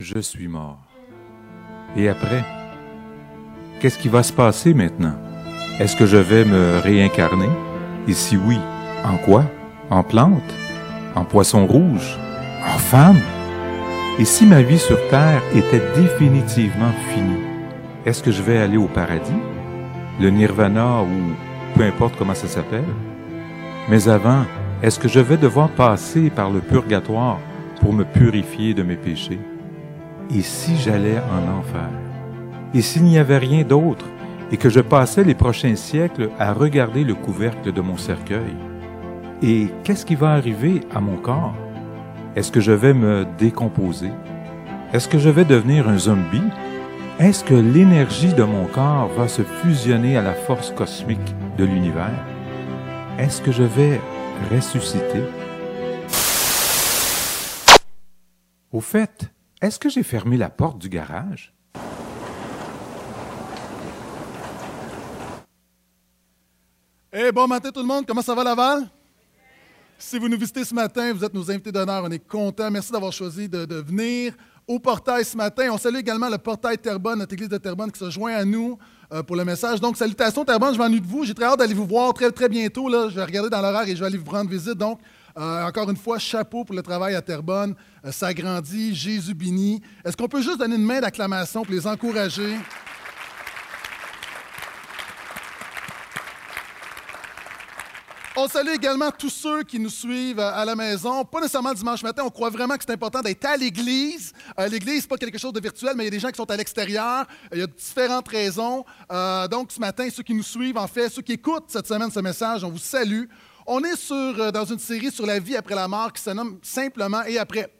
je suis mort. Et après Qu'est-ce qui va se passer maintenant? Est-ce que je vais me réincarner? Et si oui, en quoi? En plante En poisson rouge En femme Et si ma vie sur Terre était définitivement finie, est-ce que je vais aller au paradis? Le nirvana ou peu importe comment ça s'appelle? Mais avant, est-ce que je vais devoir passer par le purgatoire pour me purifier de mes péchés? Et si j'allais en enfer? Et s'il n'y avait rien d'autre et que je passais les prochains siècles à regarder le couvercle de mon cercueil? Et qu'est-ce qui va arriver à mon corps? Est-ce que je vais me décomposer? Est-ce que je vais devenir un zombie? Est-ce que l'énergie de mon corps va se fusionner à la force cosmique de l'univers? Est-ce que je vais ressuscité. Au fait, est-ce que j'ai fermé la porte du garage? Eh bon matin tout le monde, comment ça va Laval? Si vous nous visitez ce matin, vous êtes nos invités d'honneur, on est contents. Merci d'avoir choisi de, venir au portail ce matin. On salue également le portail Terrebonne, notre église de Terrebonne qui se joint à nous euh, pour le message. Donc, salutations Terrebonne, je m'ennuie de vous. J'ai très hâte d'aller vous voir très, très bientôt. Là. Je vais regarder dans l'horaire et je vais aller vous prendre visite. Donc, euh, encore une fois, chapeau pour le travail à Terrebonne. Euh, ça grandit, Jésus béni. Est-ce qu'on peut juste donner une main d'acclamation pour les encourager? On salue également tous ceux qui nous suivent à la maison, pas nécessairement dimanche matin. On croit vraiment que c'est important d'être à l'Église. Euh, L'Église, n'est pas quelque chose de virtuel, mais il y a des gens qui sont à l'extérieur. Il y a différentes raisons. Euh, donc, ce matin, ceux qui nous suivent, en fait, ceux qui écoutent cette semaine ce message, on vous salue. On est sur, euh, dans une série sur la vie après la mort qui se nomme simplement Et après.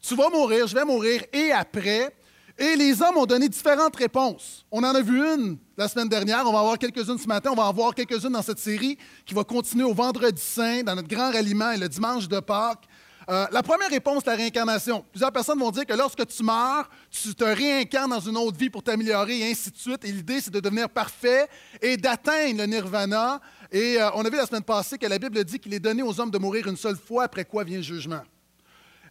Tu vas mourir, je vais mourir, et après. Et les hommes ont donné différentes réponses. On en a vu une la semaine dernière, on va en voir quelques-unes ce matin, on va en voir quelques-unes dans cette série qui va continuer au vendredi saint, dans notre grand ralliement et le dimanche de Pâques. Euh, la première réponse, la réincarnation. Plusieurs personnes vont dire que lorsque tu meurs, tu te réincarnes dans une autre vie pour t'améliorer et ainsi de suite. Et l'idée, c'est de devenir parfait et d'atteindre le nirvana. Et euh, on a vu la semaine passée que la Bible dit qu'il est donné aux hommes de mourir une seule fois, après quoi vient le jugement.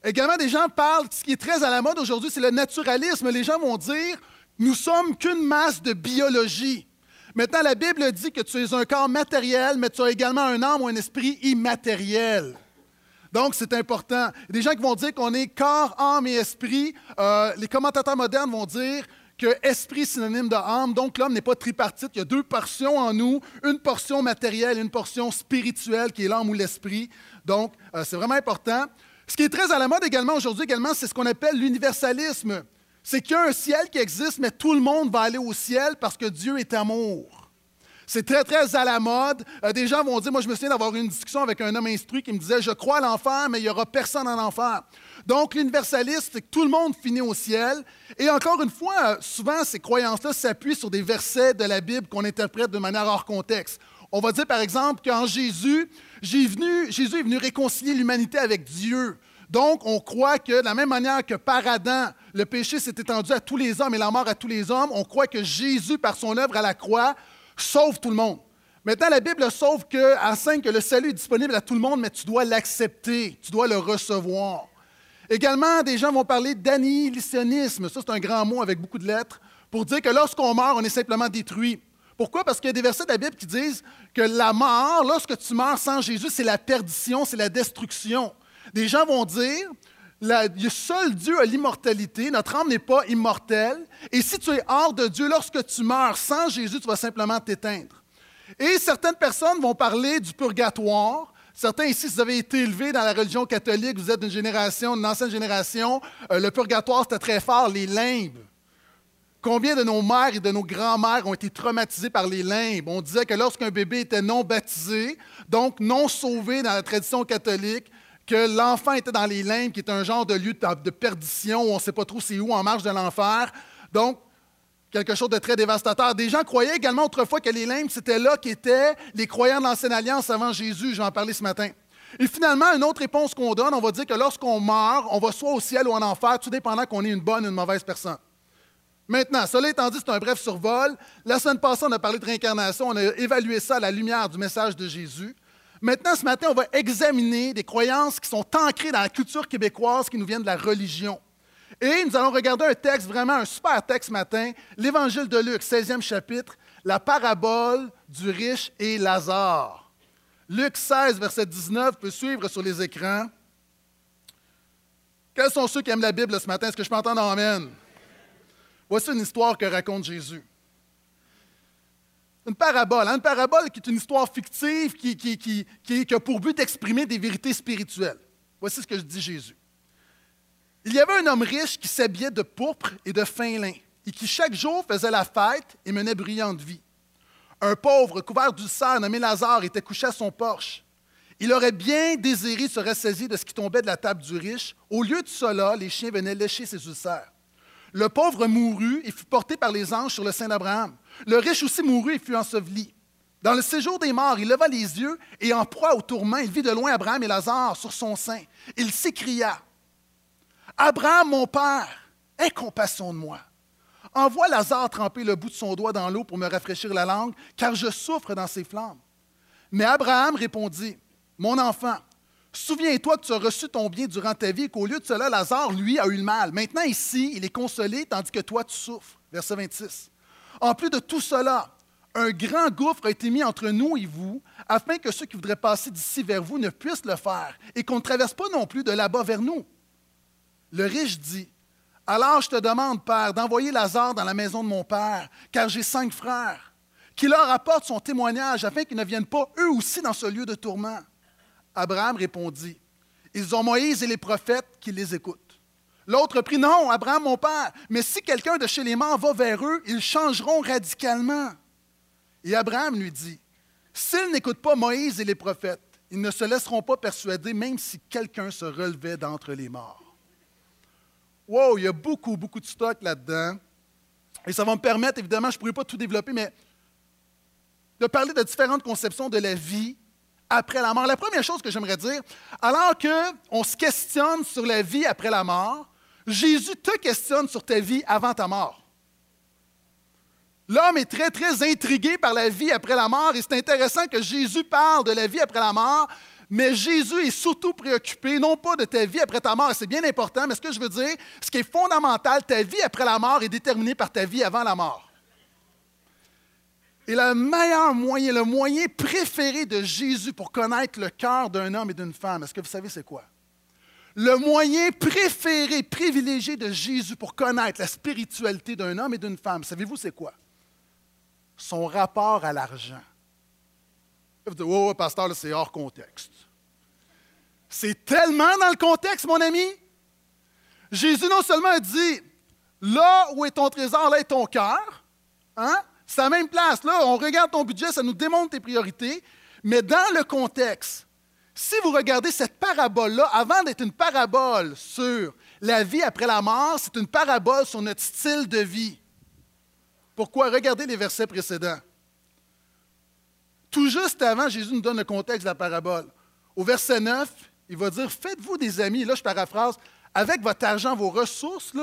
Également, des gens parlent, ce qui est très à la mode aujourd'hui, c'est le naturalisme. Les gens vont dire, nous sommes qu'une masse de biologie. Maintenant, la Bible dit que tu es un corps matériel, mais tu as également un âme ou un esprit immatériel. Donc, c'est important. Des gens qui vont dire qu'on est corps, âme et esprit. Euh, les commentateurs modernes vont dire que esprit synonyme de âme. Donc, l'homme n'est pas tripartite. Il y a deux portions en nous, une portion matérielle une portion spirituelle qui est l'âme ou l'esprit. Donc, euh, c'est vraiment important. Ce qui est très à la mode également aujourd'hui, également, c'est ce qu'on appelle l'universalisme. C'est qu'il y a un ciel qui existe, mais tout le monde va aller au ciel parce que Dieu est amour. C'est très, très à la mode. Euh, des gens vont dire, moi je me souviens d'avoir eu une discussion avec un homme instruit qui me disait, je crois à l'enfer, mais il n'y aura personne en enfer. Donc l'universaliste, c'est que tout le monde finit au ciel. Et encore une fois, souvent ces croyances-là s'appuient sur des versets de la Bible qu'on interprète de manière hors contexte. On va dire par exemple qu'en Jésus, Jésus est venu réconcilier l'humanité avec Dieu. Donc, on croit que de la même manière que par Adam, le péché s'est étendu à tous les hommes et la mort à tous les hommes, on croit que Jésus, par son œuvre à la croix, sauve tout le monde. Maintenant, la Bible sauve que, enseigne que le salut est disponible à tout le monde, mais tu dois l'accepter, tu dois le recevoir. Également, des gens vont parler d'annihilationnisme. Ça, c'est un grand mot avec beaucoup de lettres, pour dire que lorsqu'on meurt, on est simplement détruit. Pourquoi? Parce qu'il y a des versets de la Bible qui disent que la mort, lorsque tu meurs sans Jésus, c'est la perdition, c'est la destruction. Des gens vont dire, le seul Dieu a l'immortalité, notre âme n'est pas immortelle, et si tu es hors de Dieu, lorsque tu meurs sans Jésus, tu vas simplement t'éteindre. Et certaines personnes vont parler du purgatoire. Certains ici, si vous avez été élevés dans la religion catholique, vous êtes d'une génération, d'une ancienne génération, euh, le purgatoire, c'était très fort, les limbes. Combien de nos mères et de nos grands-mères ont été traumatisées par les limbes? On disait que lorsqu'un bébé était non baptisé, donc non sauvé dans la tradition catholique, que l'enfant était dans les limbes, qui est un genre de lieu de perdition où on ne sait pas trop c'est où, en marge de l'enfer. Donc, quelque chose de très dévastateur. Des gens croyaient également autrefois que les limbes, c'était là qu'étaient les croyants de l'Ancienne Alliance avant Jésus. Je vais en parler ce matin. Et finalement, une autre réponse qu'on donne, on va dire que lorsqu'on meurt, on va soit au ciel ou en enfer, tout dépendant qu'on est une bonne ou une mauvaise personne. Maintenant, cela étant dit, c'est un bref survol. La semaine passée, on a parlé de réincarnation, on a évalué ça à la lumière du message de Jésus. Maintenant, ce matin, on va examiner des croyances qui sont ancrées dans la culture québécoise qui nous viennent de la religion. Et nous allons regarder un texte, vraiment un super texte ce matin, l'Évangile de Luc, 16e chapitre, la parabole du riche et Lazare. Luc 16, verset 19, peut suivre sur les écrans. Quels sont ceux qui aiment la Bible ce matin? Est-ce que je m'entends dans Amen? Voici une histoire que raconte Jésus. Une parabole, hein? une parabole qui est une histoire fictive qui, a pour but d'exprimer des vérités spirituelles. Voici ce que dis Jésus. Il y avait un homme riche qui s'habillait de pourpre et de fin lin, et qui chaque jour faisait la fête et menait brillante vie. Un pauvre couvert d'ulcère nommé Lazare était couché à son porche. Il aurait bien désiré se ressaisir de ce qui tombait de la table du riche. Au lieu de cela, les chiens venaient lécher ses ulcères. Le pauvre mourut et fut porté par les anges sur le sein d'Abraham. Le riche aussi mourut et fut enseveli. Dans le séjour des morts, il leva les yeux et en proie au tourment, il vit de loin Abraham et Lazare sur son sein. Il s'écria Abraham, mon père, aie compassion de moi. Envoie Lazare tremper le bout de son doigt dans l'eau pour me rafraîchir la langue, car je souffre dans ces flammes. Mais Abraham répondit Mon enfant, souviens-toi que tu as reçu ton bien durant ta vie et qu'au lieu de cela, Lazare, lui, a eu le mal. Maintenant, ici, il est consolé, tandis que toi, tu souffres. Verset 26. En plus de tout cela, un grand gouffre a été mis entre nous et vous, afin que ceux qui voudraient passer d'ici vers vous ne puissent le faire, et qu'on ne traverse pas non plus de là-bas vers nous. Le riche dit, Alors je te demande, Père, d'envoyer Lazare dans la maison de mon Père, car j'ai cinq frères, qui leur apporte son témoignage afin qu'ils ne viennent pas eux aussi dans ce lieu de tourment. Abraham répondit, Ils ont Moïse et les prophètes qui les écoutent. L'autre prit, Non, Abraham, mon Père, mais si quelqu'un de chez les morts va vers eux, ils changeront radicalement. Et Abraham lui dit, S'ils n'écoutent pas Moïse et les prophètes, ils ne se laisseront pas persuader, même si quelqu'un se relevait d'entre les morts. Wow, il y a beaucoup, beaucoup de stock là-dedans. Et ça va me permettre, évidemment, je ne pourrais pas tout développer, mais de parler de différentes conceptions de la vie après la mort. La première chose que j'aimerais dire, alors qu'on se questionne sur la vie après la mort, Jésus te questionne sur ta vie avant ta mort. L'homme est très, très intrigué par la vie après la mort et c'est intéressant que Jésus parle de la vie après la mort mais Jésus est surtout préoccupé, non pas de ta vie après ta mort, c'est bien important, mais ce que je veux dire, ce qui est fondamental, ta vie après la mort est déterminée par ta vie avant la mort. Et le meilleur moyen, le moyen préféré de Jésus pour connaître le cœur d'un homme et d'une femme, est-ce que vous savez c'est quoi? Le moyen préféré, privilégié de Jésus pour connaître la spiritualité d'un homme et d'une femme, savez-vous c'est quoi? Son rapport à l'argent. Vous dites, oh, pasteur, c'est hors contexte. C'est tellement dans le contexte, mon ami. Jésus non seulement a dit, là où est ton trésor, là est ton cœur. Hein? C'est la même place. Là, on regarde ton budget, ça nous démontre tes priorités. Mais dans le contexte, si vous regardez cette parabole-là, avant d'être une parabole sur la vie après la mort, c'est une parabole sur notre style de vie. Pourquoi? Regardez les versets précédents. Tout juste avant, Jésus nous donne le contexte de la parabole. Au verset 9, il va dire Faites-vous des amis, là je paraphrase, avec votre argent, vos ressources,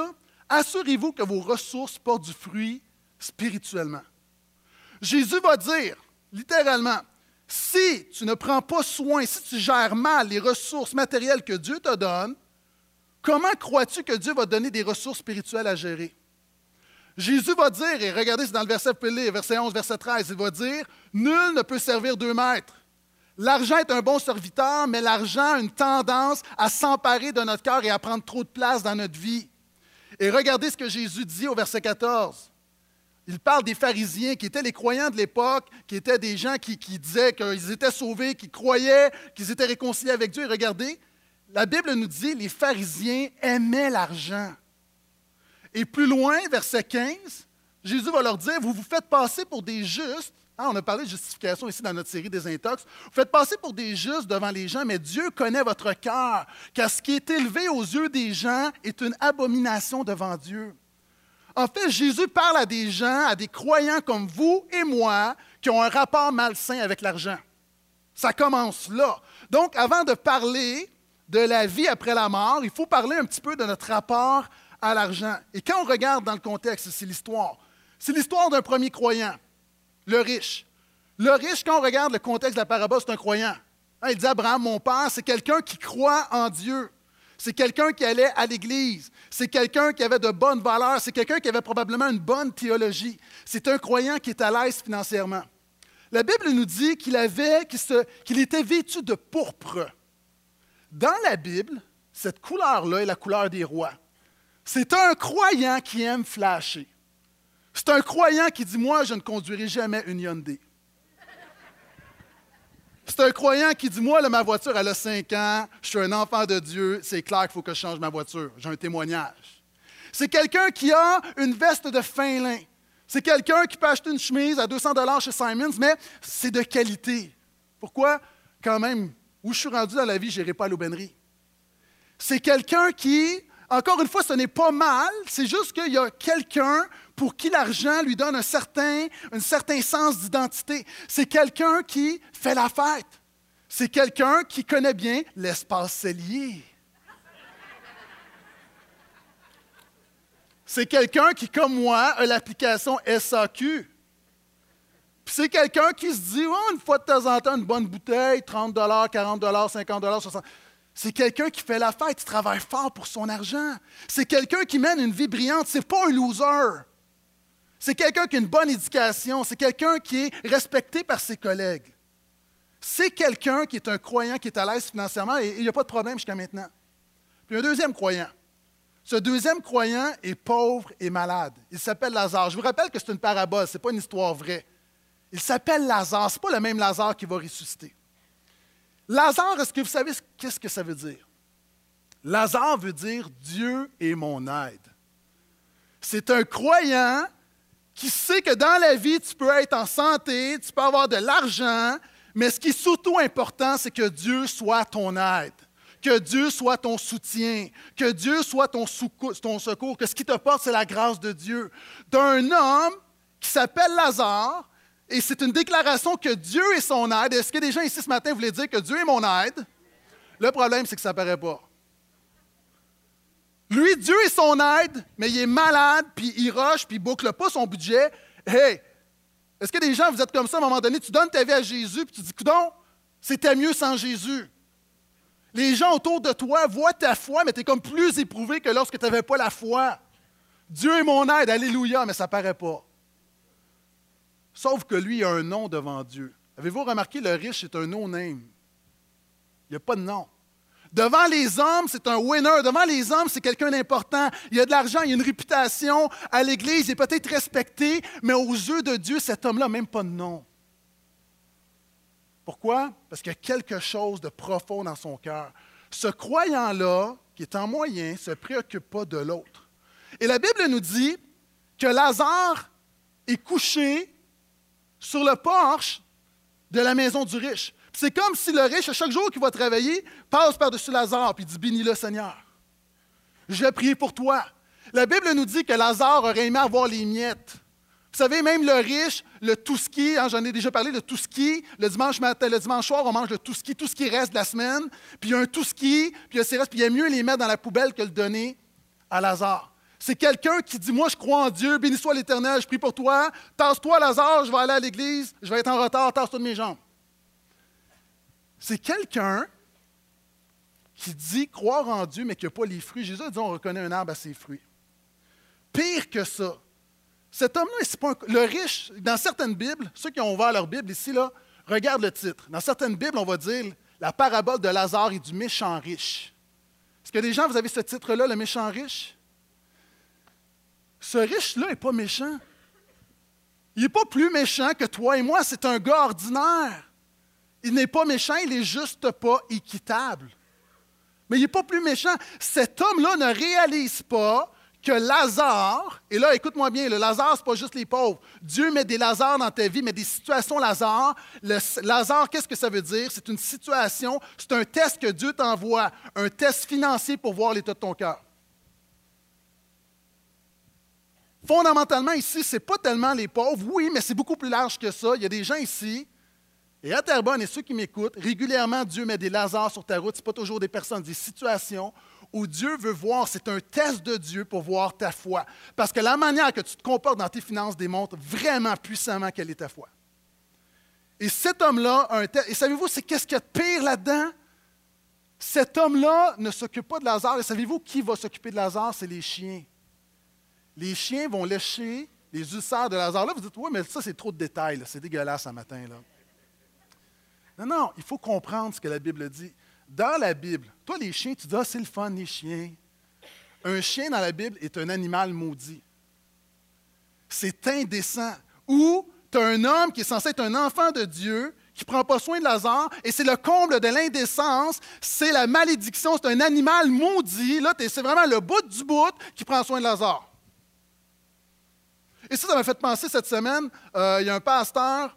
assurez-vous que vos ressources portent du fruit spirituellement. Jésus va dire, littéralement, si tu ne prends pas soin, si tu gères mal les ressources matérielles que Dieu te donne, comment crois-tu que Dieu va donner des ressources spirituelles à gérer? Jésus va dire, et regardez, c'est dans le verset verset 11, verset 13, il va dire Nul ne peut servir deux maîtres. L'argent est un bon serviteur, mais l'argent a une tendance à s'emparer de notre cœur et à prendre trop de place dans notre vie. Et regardez ce que Jésus dit au verset 14. Il parle des pharisiens qui étaient les croyants de l'époque, qui étaient des gens qui, disaient qu'ils étaient sauvés, qui croyaient qu'ils étaient réconciliés avec Dieu. Et regardez, la Bible nous dit les pharisiens aimaient l'argent. Et plus loin, verset 15, Jésus va leur dire, vous vous faites passer pour des justes. Hein, on a parlé de justification ici dans notre série des intox. Vous faites passer pour des justes devant les gens, mais Dieu connaît votre cœur, car ce qui est élevé aux yeux des gens est une abomination devant Dieu. En fait, Jésus parle à des gens, à des croyants comme vous et moi, qui ont un rapport malsain avec l'argent. Ça commence là. Donc, avant de parler de la vie après la mort, il faut parler un petit peu de notre rapport à l'argent. Et quand on regarde dans le contexte, c'est l'histoire. C'est l'histoire d'un premier croyant, le riche. Le riche, quand on regarde le contexte de la parabole, c'est un croyant. Hein, il dit Abraham, mon père, c'est quelqu'un qui croit en Dieu. C'est quelqu'un qui allait à l'Église. C'est quelqu'un qui avait de bonnes valeurs. C'est quelqu'un qui avait probablement une bonne théologie. C'est un croyant qui est à l'aise financièrement. La Bible nous dit qu'il avait, qu'il était vêtu de pourpre. Dans la Bible, cette couleur-là est la couleur des rois. C'est un croyant qui aime flasher. C'est un croyant qui dit Moi, je ne conduirai jamais une Hyundai. C'est un croyant qui dit Moi, ma voiture, elle a 5 ans, je suis un enfant de Dieu, c'est clair qu'il faut que je change ma voiture. J'ai un témoignage. C'est quelqu'un qui a une veste de fin lin. C'est quelqu'un qui peut acheter une chemise à 200 chez Simons, mais c'est de qualité. Pourquoi? Quand même, où je suis rendu dans la vie, je n'irai pas à l'aubainerie. C'est quelqu'un qui, encore une fois, ce n'est pas mal, c'est juste qu'il y a quelqu'un pour qui l'argent lui donne un certain, un certain sens d'identité. C'est quelqu'un qui fait la fête. C'est quelqu'un qui connaît bien l'espace cellier. C'est quelqu'un qui, comme moi, a l'application SAQ. C'est quelqu'un qui se dit, une fois de temps en temps, une bonne bouteille, 30 40 50 60 c'est quelqu'un qui fait la fête, qui travaille fort pour son argent. C'est quelqu'un qui mène une vie brillante. C'est pas un loser. C'est quelqu'un qui a une bonne éducation. C'est quelqu'un qui est respecté par ses collègues. C'est quelqu'un qui est un croyant qui est à l'aise financièrement et il n'y a pas de problème jusqu'à maintenant. Puis un deuxième croyant. Ce deuxième croyant est pauvre et malade. Il s'appelle Lazare. Je vous rappelle que c'est une parabole, ce n'est pas une histoire vraie. Il s'appelle Lazare. Ce n'est pas le même Lazare qui va ressusciter. Lazare, est-ce que vous savez qu'est-ce que ça veut dire? Lazare veut dire Dieu est mon aide. C'est un croyant qui sait que dans la vie, tu peux être en santé, tu peux avoir de l'argent, mais ce qui est surtout important, c'est que Dieu soit ton aide, que Dieu soit ton soutien, que Dieu soit ton, secours, que ce qui te porte, c'est la grâce de Dieu. D'un homme qui s'appelle Lazare, et c'est une déclaration que Dieu est son aide. Est-ce que des gens ici ce matin voulaient dire que Dieu est mon aide? Le problème, c'est que ça ne paraît pas. Lui, Dieu est son aide, mais il est malade, puis il rush, puis il boucle pas son budget. Hey, est-ce que des gens, vous êtes comme ça à un moment donné, tu donnes ta vie à Jésus, puis tu dis, coudon, c'était mieux sans Jésus. Les gens autour de toi voient ta foi, mais tu es comme plus éprouvé que lorsque tu n'avais pas la foi. Dieu est mon aide, alléluia, mais ça paraît pas. Sauf que lui, a un nom devant Dieu. Avez-vous remarqué, le riche est un no-name? Il n'y a pas de nom. Devant les hommes, c'est un winner. Devant les hommes, c'est quelqu'un d'important. Il a de l'argent, il a une réputation. À l'Église, il est peut-être respecté, mais aux yeux de Dieu, cet homme-là n'a même pas de nom. Pourquoi? Parce qu'il y a quelque chose de profond dans son cœur. Ce croyant-là, qui est en moyen, ne se préoccupe pas de l'autre. Et la Bible nous dit que Lazare est couché sur le porche de la maison du riche. C'est comme si le riche, chaque jour qu'il va travailler, passe par-dessus Lazare et dit Bénis-le, Seigneur. Je vais prier pour toi. La Bible nous dit que Lazare aurait aimé avoir les miettes. Vous savez, même le riche, le tout ski, hein, j'en ai déjà parlé, le tout ski, le dimanche matin, le dimanche soir, on mange le tout ski, tout ce qui reste de la semaine, puis il y a un tout ski, puis il y a ses restes, puis il y a mieux les mettre dans la poubelle que le donner à Lazare. C'est quelqu'un qui dit Moi, je crois en Dieu, béni soit l'Éternel, je prie pour toi, tasse-toi, Lazare, je vais aller à l'église, je vais être en retard, tasse-toi de mes jambes. C'est quelqu'un qui dit croire en Dieu, mais qui n'a pas les fruits. Jésus a dit on reconnaît un arbre à ses fruits. Pire que ça, cet homme-là, c'est pas le riche, dans certaines Bibles, ceux qui ont ouvert leur Bible ici, là, regarde le titre. Dans certaines Bibles, on va dire la parabole de Lazare et du méchant riche. Est-ce que des gens, vous avez ce titre-là, le méchant riche? Ce riche-là n'est pas méchant. Il n'est pas plus méchant que toi et moi, c'est un gars ordinaire. Il n'est pas méchant, il n'est juste pas équitable. Mais il n'est pas plus méchant. Cet homme-là ne réalise pas que Lazare, et là, écoute-moi bien, le Lazare, ce n'est pas juste les pauvres. Dieu met des Lazars dans ta vie, mais des situations Lazare. Lazare, qu'est-ce que ça veut dire? C'est une situation, c'est un test que Dieu t'envoie, un test financier pour voir l'état de ton cœur. Fondamentalement, ici, ce n'est pas tellement les pauvres, oui, mais c'est beaucoup plus large que ça. Il y a des gens ici et à Terrebonne, et ceux qui m'écoutent, régulièrement, Dieu met des lasers sur ta route. Ce pas toujours des personnes, des situations où Dieu veut voir, c'est un test de Dieu pour voir ta foi. Parce que la manière que tu te comportes dans tes finances démontre vraiment puissamment quelle est ta foi. Et cet homme-là un test. Et savez-vous, c'est qu'est-ce qu'il y a de pire là-dedans? cet homme-là ne s'occupe pas de Lazare. Et savez-vous qui va s'occuper de Lazare? C'est les chiens. Les chiens vont lécher les ulcères de Lazare. Là, vous dites, oui, mais ça, c'est trop de détails. C'est dégueulasse ce matin. Là. Non, non, il faut comprendre ce que la Bible dit. Dans la Bible, toi, les chiens, tu dis, ah, c'est le fun, les chiens. Un chien dans la Bible est un animal maudit. C'est indécent. Ou tu as un homme qui est censé être un enfant de Dieu, qui ne prend pas soin de Lazare, et c'est le comble de l'indécence, c'est la malédiction, c'est un animal maudit. Là, c'est vraiment le bout du bout qui prend soin de Lazare. Et ça, ça m'a fait penser cette semaine, euh, il y a un pasteur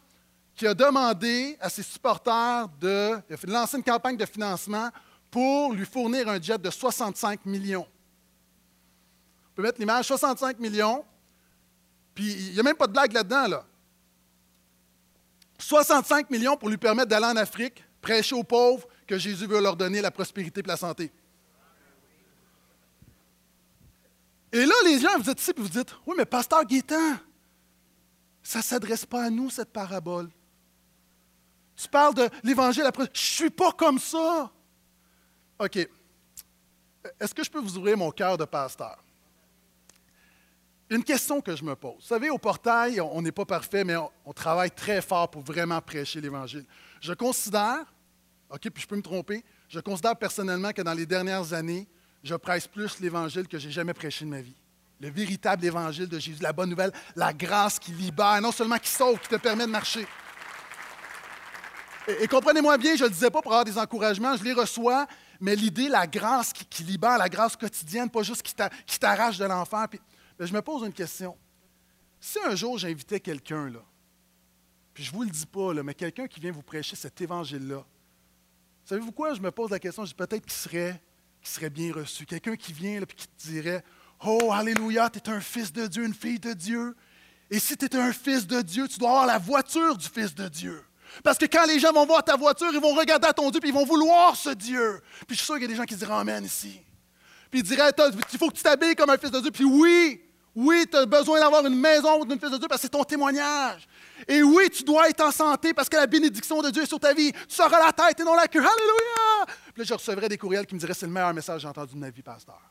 qui a demandé à ses supporters de, lancer une campagne de financement pour lui fournir un jet de 65 millions. On peut mettre l'image 65 millions, puis il n'y a même pas de blague là-dedans. Là. 65 millions pour lui permettre d'aller en Afrique, prêcher aux pauvres que Jésus veut leur donner la prospérité et la santé. Et là, les gens, vous êtes ici et vous dites Oui, mais Pasteur Guétan, ça ne s'adresse pas à nous, cette parabole. Tu parles de l'Évangile après. Je ne suis pas comme ça. OK. Est-ce que je peux vous ouvrir mon cœur de pasteur? Une question que je me pose. Vous savez, au portail, on n'est pas parfait, mais on, travaille très fort pour vraiment prêcher l'Évangile. Je considère, OK, puis je peux me tromper, je considère personnellement que dans les dernières années, je prêche plus l'Évangile que j'ai jamais prêché de ma vie. Le véritable Évangile de Jésus, la bonne nouvelle, la grâce qui libère, non seulement qui sauve, qui te permet de marcher. Et, comprenez-moi bien, je ne le disais pas pour avoir des encouragements, je les reçois, mais l'idée, la grâce qui, libère, la grâce quotidienne, pas juste qui t'arrache de l'enfer. Ben, je me pose une question. Si un jour j'invitais quelqu'un, là, puis je ne vous le dis pas, mais quelqu'un qui vient vous prêcher cet évangile-là, savez-vous quoi? Je me pose la question, je dis peut-être qu'il serait, serait bien reçu. Quelqu'un qui vient et qui te dirait Oh, Alléluia, tu es un fils de Dieu, une fille de Dieu. Et si tu es un fils de Dieu, tu dois avoir la voiture du fils de Dieu. Parce que quand les gens vont voir ta voiture, ils vont regarder à ton Dieu, puis ils vont vouloir ce Dieu. Puis je suis sûr qu'il y a des gens qui diront Amen ici. Puis ils diraient Il faut que tu t'habilles comme un fils de Dieu. Puis oui, oui, tu as besoin d'avoir une maison d'une fils de Dieu parce que c'est ton témoignage. Et oui, tu dois être en santé parce que la bénédiction de Dieu est sur ta vie. Tu seras la tête et non la queue. Alléluia! Puis là, je recevrais des courriels qui me diraient C'est le meilleur message que j'ai entendu de ma vie, pasteur.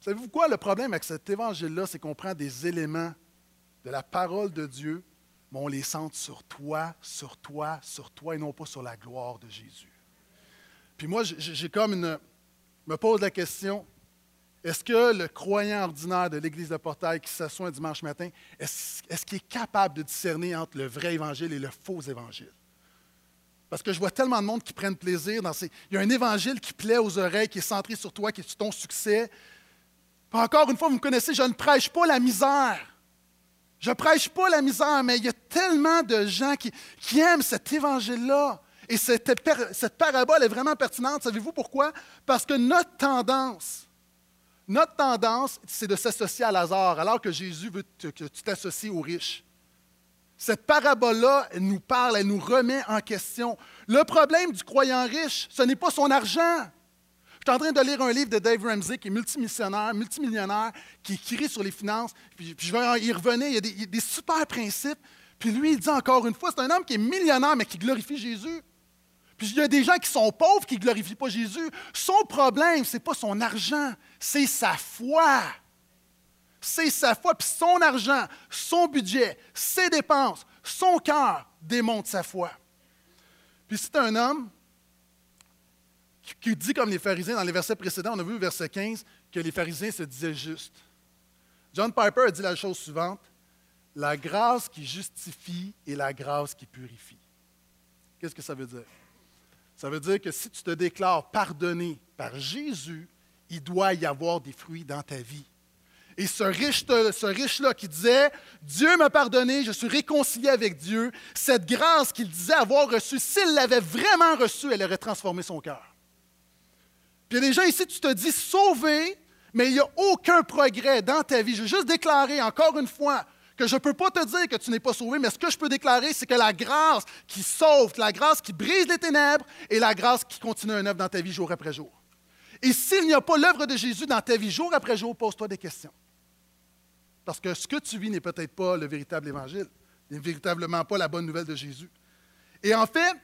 Savez-vous quoi? Le problème avec cet évangile-là, c'est qu'on prend des éléments de la parole de Dieu, mais on les centre sur toi, sur toi, sur toi, et non pas sur la gloire de Jésus. Puis moi, j'ai comme une. me pose la question est-ce que le croyant ordinaire de l'Église de Portail qui s'assoit un dimanche matin, est-ce qu'il est capable de discerner entre le vrai évangile et le faux évangile? Parce que je vois tellement de monde qui prennent plaisir dans ces. Il y a un évangile qui plaît aux oreilles, qui est centré sur toi, qui est sur ton succès. encore une fois, vous me connaissez, je ne prêche pas la misère. Je ne prêche pas la misère, mais il y a tellement de gens qui, aiment cet évangile-là. Et cette, cette parabole est vraiment pertinente. Savez-vous pourquoi? Parce que notre tendance, notre tendance, c'est de s'associer à Lazare, alors que Jésus veut que tu t'associes aux riches. Cette parabole-là, elle nous parle, elle nous remet en question. Le problème du croyant riche, ce n'est pas son argent. Suis en train de lire un livre de Dave Ramsey, qui est multimissionnaire, multimillionnaire, qui écrit sur les finances. Puis, je vais y revenir. Il y, des, il y a des super principes. Puis lui, il dit encore une fois, c'est un homme qui est millionnaire, mais qui glorifie Jésus. Puis il y a des gens qui sont pauvres qui ne glorifient pas Jésus. Son problème, ce n'est pas son argent, c'est sa foi. C'est sa foi. Puis son argent, son budget, ses dépenses, son cœur démontrent sa foi. Puis c'est un homme qui dit comme les pharisiens dans les versets précédents, on a vu au verset 15 que les pharisiens se disaient justes. John Piper a dit la chose suivante la grâce qui justifie et la grâce qui purifie. Qu'est-ce que ça veut dire? Ça veut dire que si tu te déclares pardonné par Jésus, il doit y avoir des fruits dans ta vie. Et ce riche-là ce riche qui disait, Dieu m'a pardonné, je suis réconcilié avec Dieu, cette grâce qu'il disait avoir reçue, s'il l'avait vraiment reçue, elle aurait transformé son cœur. Puis il y a des gens ici, tu te dis sauvé, mais il n'y a aucun progrès dans ta vie. Je veux juste déclarer encore une fois, que je ne peux pas te dire que tu n'es pas sauvé, mais ce que je peux déclarer, c'est que la grâce qui sauve, la grâce qui brise les ténèbres et la grâce qui continue un œuvre dans ta vie jour après jour. Et s'il n'y a pas l'œuvre de Jésus dans ta vie jour après jour, pose-toi des questions. Parce que ce que tu vis n'est peut-être pas le véritable évangile, n'est véritablement pas la bonne nouvelle de Jésus. Et en fait,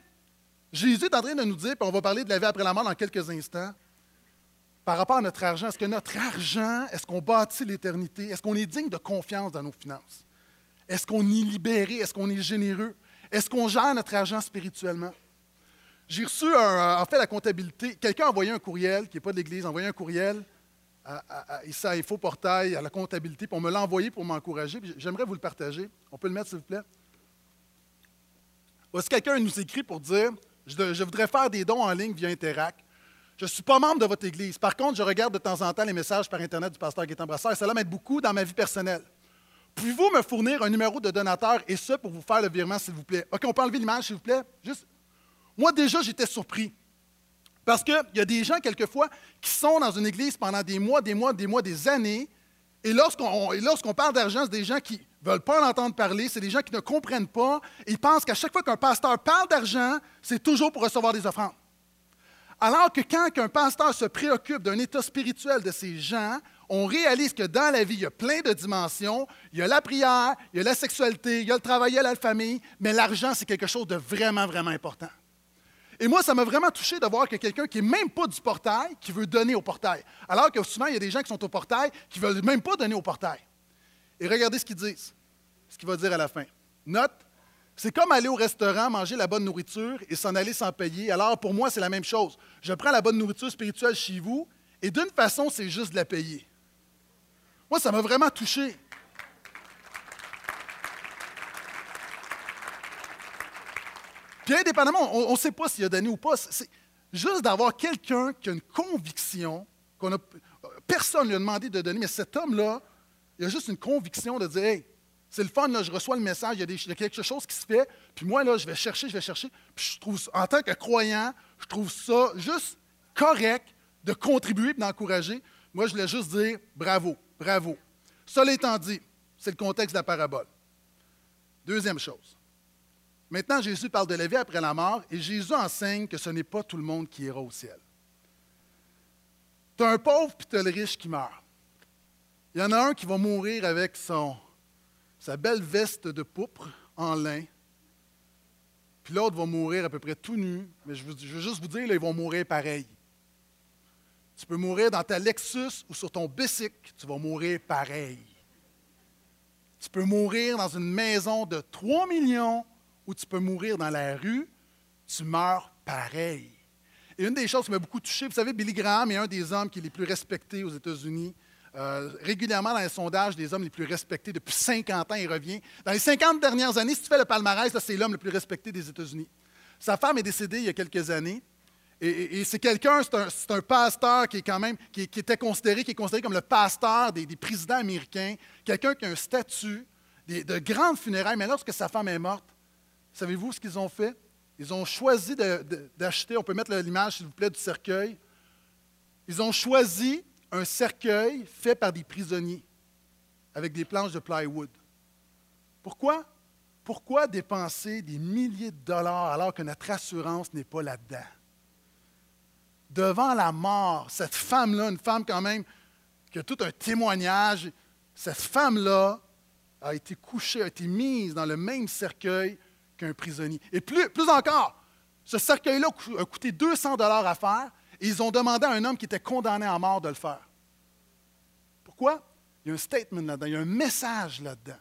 Jésus est en train de nous dire, puis on va parler de la vie après la mort dans quelques instants, par rapport à notre argent, est-ce que notre argent, est-ce qu'on bâtit l'éternité? Est-ce qu'on est digne de confiance dans nos finances? Est-ce qu'on est libéré? Est-ce qu'on est généreux? Est-ce qu'on gère notre argent spirituellement? J'ai reçu, un, en fait, la comptabilité. Quelqu'un a envoyé un courriel, qui n'est pas de l'Église, a envoyé un courriel à, à, Info Portail, à la comptabilité, on me l'a envoyé pour m'encourager. J'aimerais vous le partager. On peut le mettre, s'il vous plaît? Voici quelqu'un nous écrit pour dire je, je, voudrais faire des dons en ligne via Interac. Je ne suis pas membre de votre Église. Par contre, je regarde de temps en temps les messages par Internet du pasteur Gaétan Brassard et cela m'aide beaucoup dans ma vie personnelle. Pouvez-vous me fournir un numéro de donateur et ce pour vous faire le virement, s'il vous plaît? OK, on peut enlever l'image, s'il vous plaît? Juste. Moi, déjà, j'étais surpris. Parce qu'il y a des gens, quelquefois, qui sont dans une église pendant des mois, des mois, des mois, des années. Et lorsqu'on lorsqu parle d'argent, c'est des gens qui ne veulent pas en entendre parler, c'est des gens qui ne comprennent pas. Ils pensent qu'à chaque fois qu'un pasteur parle d'argent, c'est toujours pour recevoir des offrandes. Alors que quand un pasteur se préoccupe d'un état spirituel de ces gens, on réalise que dans la vie, il y a plein de dimensions. Il y a la prière, il y a la sexualité, il y a le travail, il y a la famille, mais l'argent, c'est quelque chose de vraiment, vraiment important. Et moi, ça m'a vraiment touché de voir que quelqu'un qui n'est même pas du portail, qui veut donner au portail. Alors que souvent, il y a des gens qui sont au portail, qui ne veulent même pas donner au portail. Et regardez ce qu'ils disent, ce qu'il va dire à la fin. Note, c'est comme aller au restaurant, manger la bonne nourriture et s'en aller sans payer. Alors pour moi, c'est la même chose. Je prends la bonne nourriture spirituelle chez vous et d'une façon, c'est juste de la payer. Moi, ça m'a vraiment touché. Puis indépendamment, on ne sait pas s'il a donné ou pas. C'est juste d'avoir quelqu'un qui a une conviction, qu'on a, personne ne lui a demandé de donner, mais cet homme-là, il a juste une conviction de dire Hey, c'est le fun, là, je reçois le message, il y, a quelque chose qui se fait, puis moi, je vais chercher, je vais chercher. Puis je trouve, en tant que croyant, je trouve ça juste correct de contribuer et d'encourager. Moi, je voulais juste dire bravo, bravo. Cela étant dit, c'est le contexte de la parabole. Deuxième chose. Maintenant, Jésus parle de la vie après la mort et Jésus enseigne que ce n'est pas tout le monde qui ira au ciel. Tu as un pauvre puis tu as le riche qui meurt. Il y en a un qui va mourir avec son, sa belle veste de pourpre en lin, puis l'autre va mourir à peu près tout nu, mais je veux, juste vous dire, là, ils vont mourir pareil. Tu peux mourir dans ta Lexus ou sur ton bicycle, tu vas mourir pareil. Tu peux mourir dans une maison de 3 millions ou tu peux mourir dans la rue, tu meurs pareil. Et une des choses qui m'a beaucoup touché, vous savez, Billy Graham est un des hommes qui est les plus respectés aux États-Unis. Euh, régulièrement dans les sondages des hommes les plus respectés depuis 50 ans, il revient. Dans les 50 dernières années, si tu fais le palmarès, c'est l'homme le plus respecté des États-Unis. Sa femme est décédée il y a quelques années. Et, c'est quelqu'un, c'est un, pasteur qui est quand même, qui, était considéré, qui est considéré comme le pasteur des, présidents américains, quelqu'un qui a un statut, de grandes funérailles. Mais lorsque sa femme est morte, savez-vous ce qu'ils ont fait? Ils ont choisi d'acheter, on peut mettre l'image s'il vous plaît du cercueil. Ils ont choisi un cercueil fait par des prisonniers avec des planches de plywood. Pourquoi? Pourquoi dépenser des milliers de dollars alors que notre assurance n'est pas là-dedans? devant la mort, cette femme-là, une femme quand même qui a tout un témoignage, cette femme-là a été couchée, a été mise dans le même cercueil qu'un prisonnier. Et plus, plus encore, ce cercueil-là a coûté 200 dollars à faire ils ont demandé à un homme qui était condamné à mort de le faire. Pourquoi? Il y a un statement là-dedans, il y a un message là-dedans.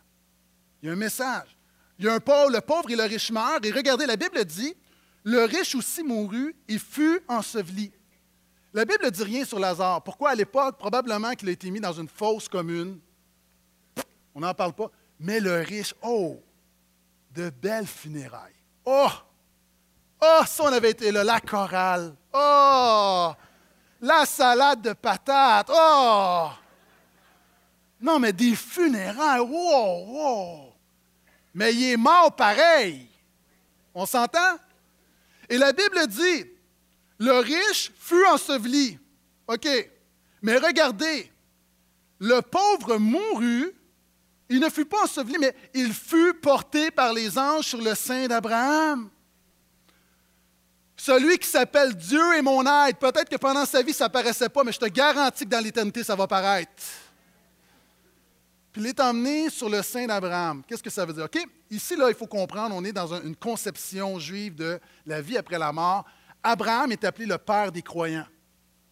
Il y a un message. Il y a un pauvre, le pauvre et le riche meurent. Et regardez, la Bible dit, le riche aussi mourut et fut enseveli. La Bible ne dit rien sur Lazare. Pourquoi à l'époque? Probablement qu'il a été mis dans une fosse commune? On n'en parle pas. Mais le riche, oh, de belles funérailles. Oh! Oh, ça, on avait été là, la chorale. Oh! La salade de patates. Oh! Non, mais des funérailles. Wow, wow! Mais il est mort pareil. On s'entend? Et la Bible dit, le riche fut enseveli. OK. Mais regardez, le pauvre mourut. Il ne fut pas enseveli, mais il fut porté par les anges sur le sein d'Abraham. Celui qui s'appelle Dieu est mon aide. Peut-être que pendant sa vie, ça ne paraissait pas, mais je te garantis que dans l'éternité, ça va paraître. puis il est emmené sur le sein d'Abraham. Qu'est-ce que ça veut dire? OK, ici, là, il faut comprendre, on est dans une conception juive de la vie après la mort. Abraham est appelé le père des croyants.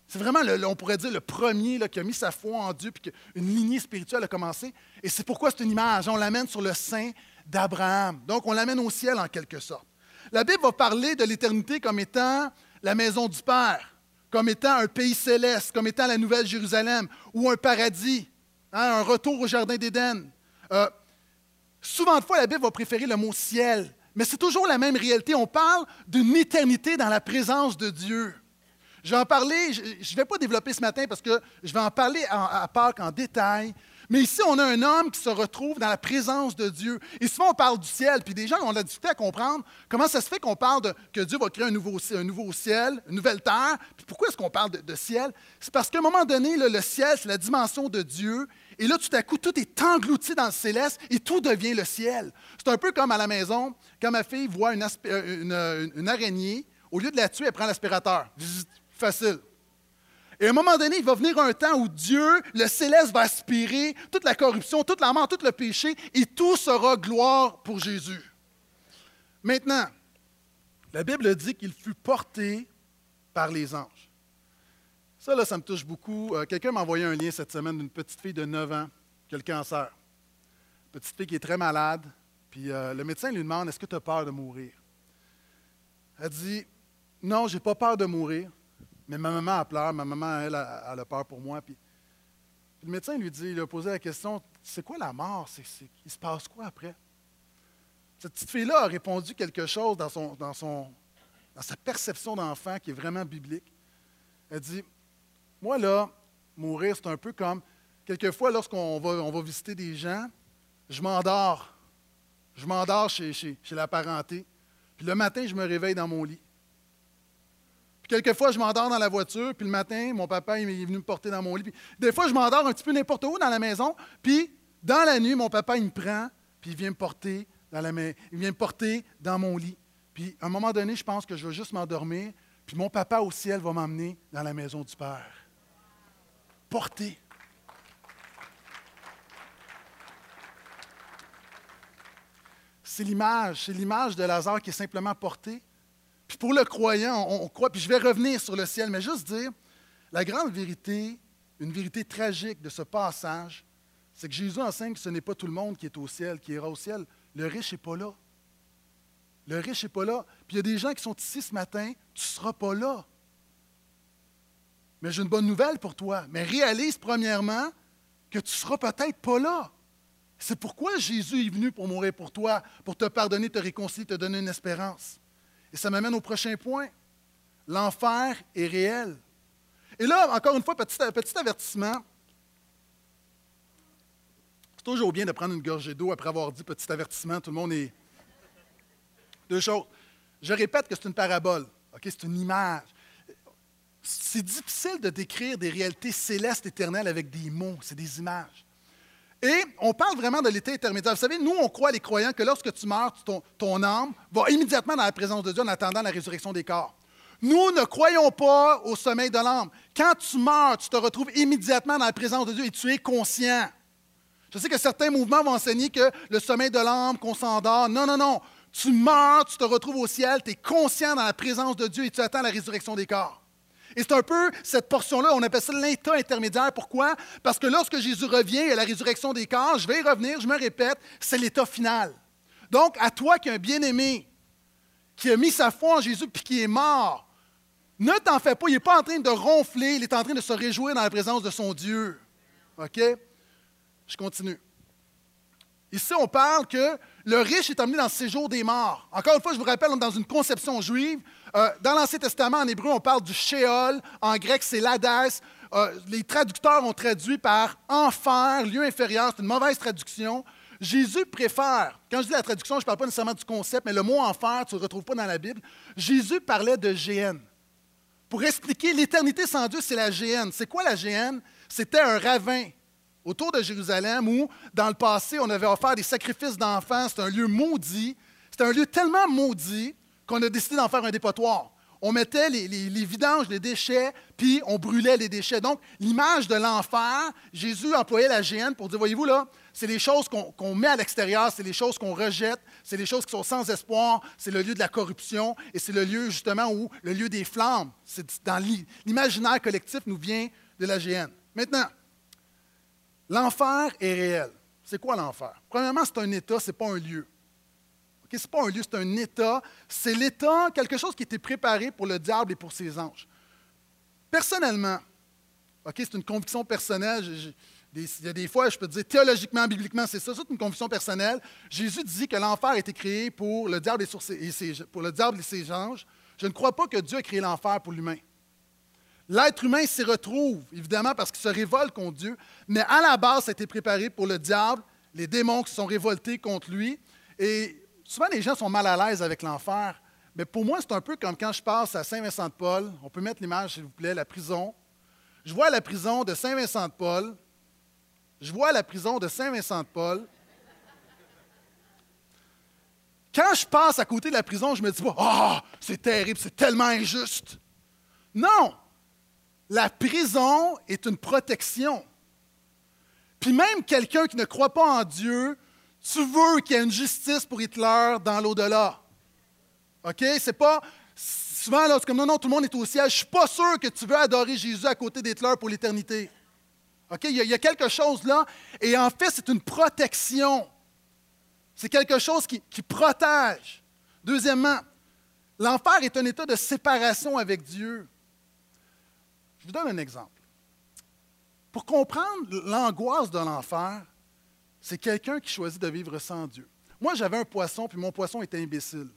C'est vraiment, on pourrait dire, le premier qui a mis sa foi en Dieu, puis qu'une lignée spirituelle a commencé. Et c'est pourquoi c'est une image. On l'amène sur le sein d'Abraham. Donc, on l'amène au ciel en quelque sorte. La Bible va parler de l'éternité comme étant la maison du Père, comme étant un pays céleste, comme étant la Nouvelle Jérusalem ou un paradis. Hein, un retour au Jardin d'Éden. Euh, souvent de fois, la Bible va préférer le mot ciel, mais c'est toujours la même réalité. On parle d'une éternité dans la présence de Dieu. Je vais en parler, je ne vais pas développer ce matin parce que je vais en parler à Pâques en détail, mais ici, on a un homme qui se retrouve dans la présence de Dieu. Et souvent, on parle du ciel, puis des gens ont la difficulté à comprendre comment ça se fait qu'on parle de que Dieu va créer un nouveau, ciel, une nouvelle terre. Puis pourquoi est-ce qu'on parle de, ciel? C'est parce qu'à un moment donné, le ciel, c'est la dimension de Dieu. Et là, tout à coup, tout est englouti dans le céleste et tout devient le ciel. C'est un peu comme à la maison, quand ma fille voit une, euh, une araignée, au lieu de la tuer, elle prend l'aspirateur. Facile. Et à un moment donné, il va venir un temps où Dieu, le céleste, va aspirer toute la corruption, toute la mort, tout le péché, et tout sera gloire pour Jésus. Maintenant, la Bible dit qu'il fut porté par les anges. Ça, là, ça me touche beaucoup. Euh, quelqu'un m'a envoyé un lien cette semaine d'une petite fille de 9 ans qui a le cancer. Petite fille qui est très malade. Puis euh, le médecin lui demande Est-ce que tu as peur de mourir Elle dit Non, je n'ai pas peur de mourir. Mais ma maman a pleure, ma maman, elle, a, a peur pour moi. Puis, le médecin lui dit, il a posé la question, c'est quoi la mort? il se passe quoi après? Cette petite fille-là a répondu quelque chose dans, son, dans, son, dans sa perception d'enfant qui est vraiment biblique. Elle dit, moi là, mourir, c'est un peu comme, quelquefois lorsqu'on va, on va visiter des gens, je m'endors. Je m'endors chez, chez, chez la parenté. Puis le matin, je me réveille dans mon lit. Quelquefois, je m'endors dans la voiture, puis le matin, mon papa est venu me porter dans mon lit. des fois, je m'endors un petit peu n'importe où dans la maison, puis dans la nuit, mon papa il me prend, puis il vient me porter dans la il vient me porter dans mon lit. Puis à un moment donné, je pense que je vais juste m'endormir, puis mon papa au ciel va m'emmener dans la maison du Père. Porter. C'est l'image, c'est l'image de Lazare qui est simplement porté. Pour le croyant, on, croit, puis je vais revenir sur le ciel, mais juste dire, la grande vérité, une vérité tragique de ce passage, c'est que Jésus enseigne que ce n'est pas tout le monde qui est au ciel, qui ira au ciel. Le riche n'est pas là. Le riche n'est pas là. Puis il y a des gens qui sont ici ce matin, tu ne seras pas là. Mais j'ai une bonne nouvelle pour toi. Mais réalise premièrement que tu ne seras peut-être pas là. C'est pourquoi Jésus est venu pour mourir pour toi, pour te pardonner, te réconcilier, te donner une espérance. Et ça m'amène au prochain point. L'enfer est réel. Et là, encore une fois, petit, avertissement. C'est toujours bien de prendre une gorgée d'eau après avoir dit petit avertissement. Tout le monde est. Deux choses. Je répète que c'est une parabole. C'est une image. C'est difficile de décrire des réalités célestes éternelles avec des mots. C'est des images. Et on parle vraiment de l'été intermédiaire. Vous savez, nous, on croit, les croyants, que lorsque tu meurs, ton, âme va immédiatement dans la présence de Dieu en attendant la résurrection des corps. Nous ne croyons pas au sommeil de l'âme. Quand tu meurs, tu te retrouves immédiatement dans la présence de Dieu et tu es conscient. Je sais que certains mouvements vont enseigner que le sommeil de l'âme, qu'on s'endort. Non, non, non. Tu meurs, tu te retrouves au ciel, tu es conscient dans la présence de Dieu et tu attends la résurrection des corps. Et c'est un peu cette portion-là, on appelle ça l'état intermédiaire. Pourquoi? Parce que lorsque Jésus revient à la résurrection des corps, je vais y revenir, je me répète, c'est l'état final. Donc, à toi qui es un bien-aimé, qui a mis sa foi en Jésus puis qui est mort, ne t'en fais pas, il n'est pas en train de ronfler, il est en train de se réjouir dans la présence de son Dieu. OK? Je continue. Ici, on parle que le riche est emmené dans le séjour des morts. Encore une fois, je vous rappelle, on est dans une conception juive. Euh, dans l'Ancien Testament, en hébreu, on parle du Sheol. En grec, c'est l'Hadès. Euh, les traducteurs ont traduit par enfer, lieu inférieur. C'est une mauvaise traduction. Jésus préfère, quand je dis la traduction, je ne parle pas nécessairement du concept, mais le mot enfer, tu ne le retrouves pas dans la Bible. Jésus parlait de GN. Pour expliquer l'éternité sans Dieu, c'est la GN. C'est quoi la GN? C'était un ravin autour de Jérusalem où, dans le passé, on avait offert des sacrifices d'enfants. C'était un lieu maudit. C'était un lieu tellement maudit qu'on a décidé d'en faire un dépotoir. on mettait les, vidanges, les déchets, puis on brûlait les déchets. Donc, l'image de l'enfer, Jésus employait la géhenne pour dire, voyez-vous là, c'est les choses qu'on met à l'extérieur, c'est les choses qu'on rejette, c'est les choses qui sont sans espoir, c'est le lieu de la corruption, et c'est le lieu justement où, le lieu des flammes. C'est dans l'imaginaire collectif nous vient de la géhenne. Maintenant, l'enfer est réel. C'est quoi l'enfer? Premièrement, c'est un état, ce n'est pas un lieu. Ce n'est pas un lieu, c'est un état. C'est l'état, quelque chose qui était préparé pour le diable et pour ses anges. Personnellement, c'est une conviction personnelle. il y a des fois, je peux dire théologiquement, bibliquement, c'est ça, c'est une conviction personnelle. Jésus dit que l'enfer a été créé pour le, diable et ses, pour ses anges. Je ne crois pas que Dieu a créé l'enfer pour l'humain. L'être humain s'y retrouve, évidemment, parce qu'il se révolte contre Dieu, mais à la base, ça a été préparé pour le diable, les démons qui sont révoltés contre lui. Et Souvent, les gens sont mal à l'aise avec l'enfer, mais pour moi, c'est un peu comme quand je passe à Saint-Vincent-de-Paul. On peut mettre l'image, s'il vous plaît, la prison. Je vois la prison de Saint-Vincent-de-Paul. Je vois la prison de Saint-Vincent-de-Paul. Quand je passe à côté de la prison, je me dis pas, oh, c'est terrible, c'est tellement injuste. Non, la prison est une protection. Puis même quelqu'un qui ne croit pas en Dieu tu veux qu'il y ait une justice pour Hitler dans l'au-delà. OK? C'est pas. Souvent, là, c'est comme non, non, tout le monde est au ciel. Je suis pas sûr que tu veux adorer Jésus à côté d'Hitler pour l'éternité. OK? Il y, a, quelque chose là. Et en fait, c'est une protection. C'est quelque chose qui protège. Deuxièmement, l'enfer est un état de séparation avec Dieu. Je vous donne un exemple. Pour comprendre l'angoisse de l'enfer, c'est quelqu'un qui choisit de vivre sans Dieu. Moi, j'avais un poisson, puis mon poisson était imbécile.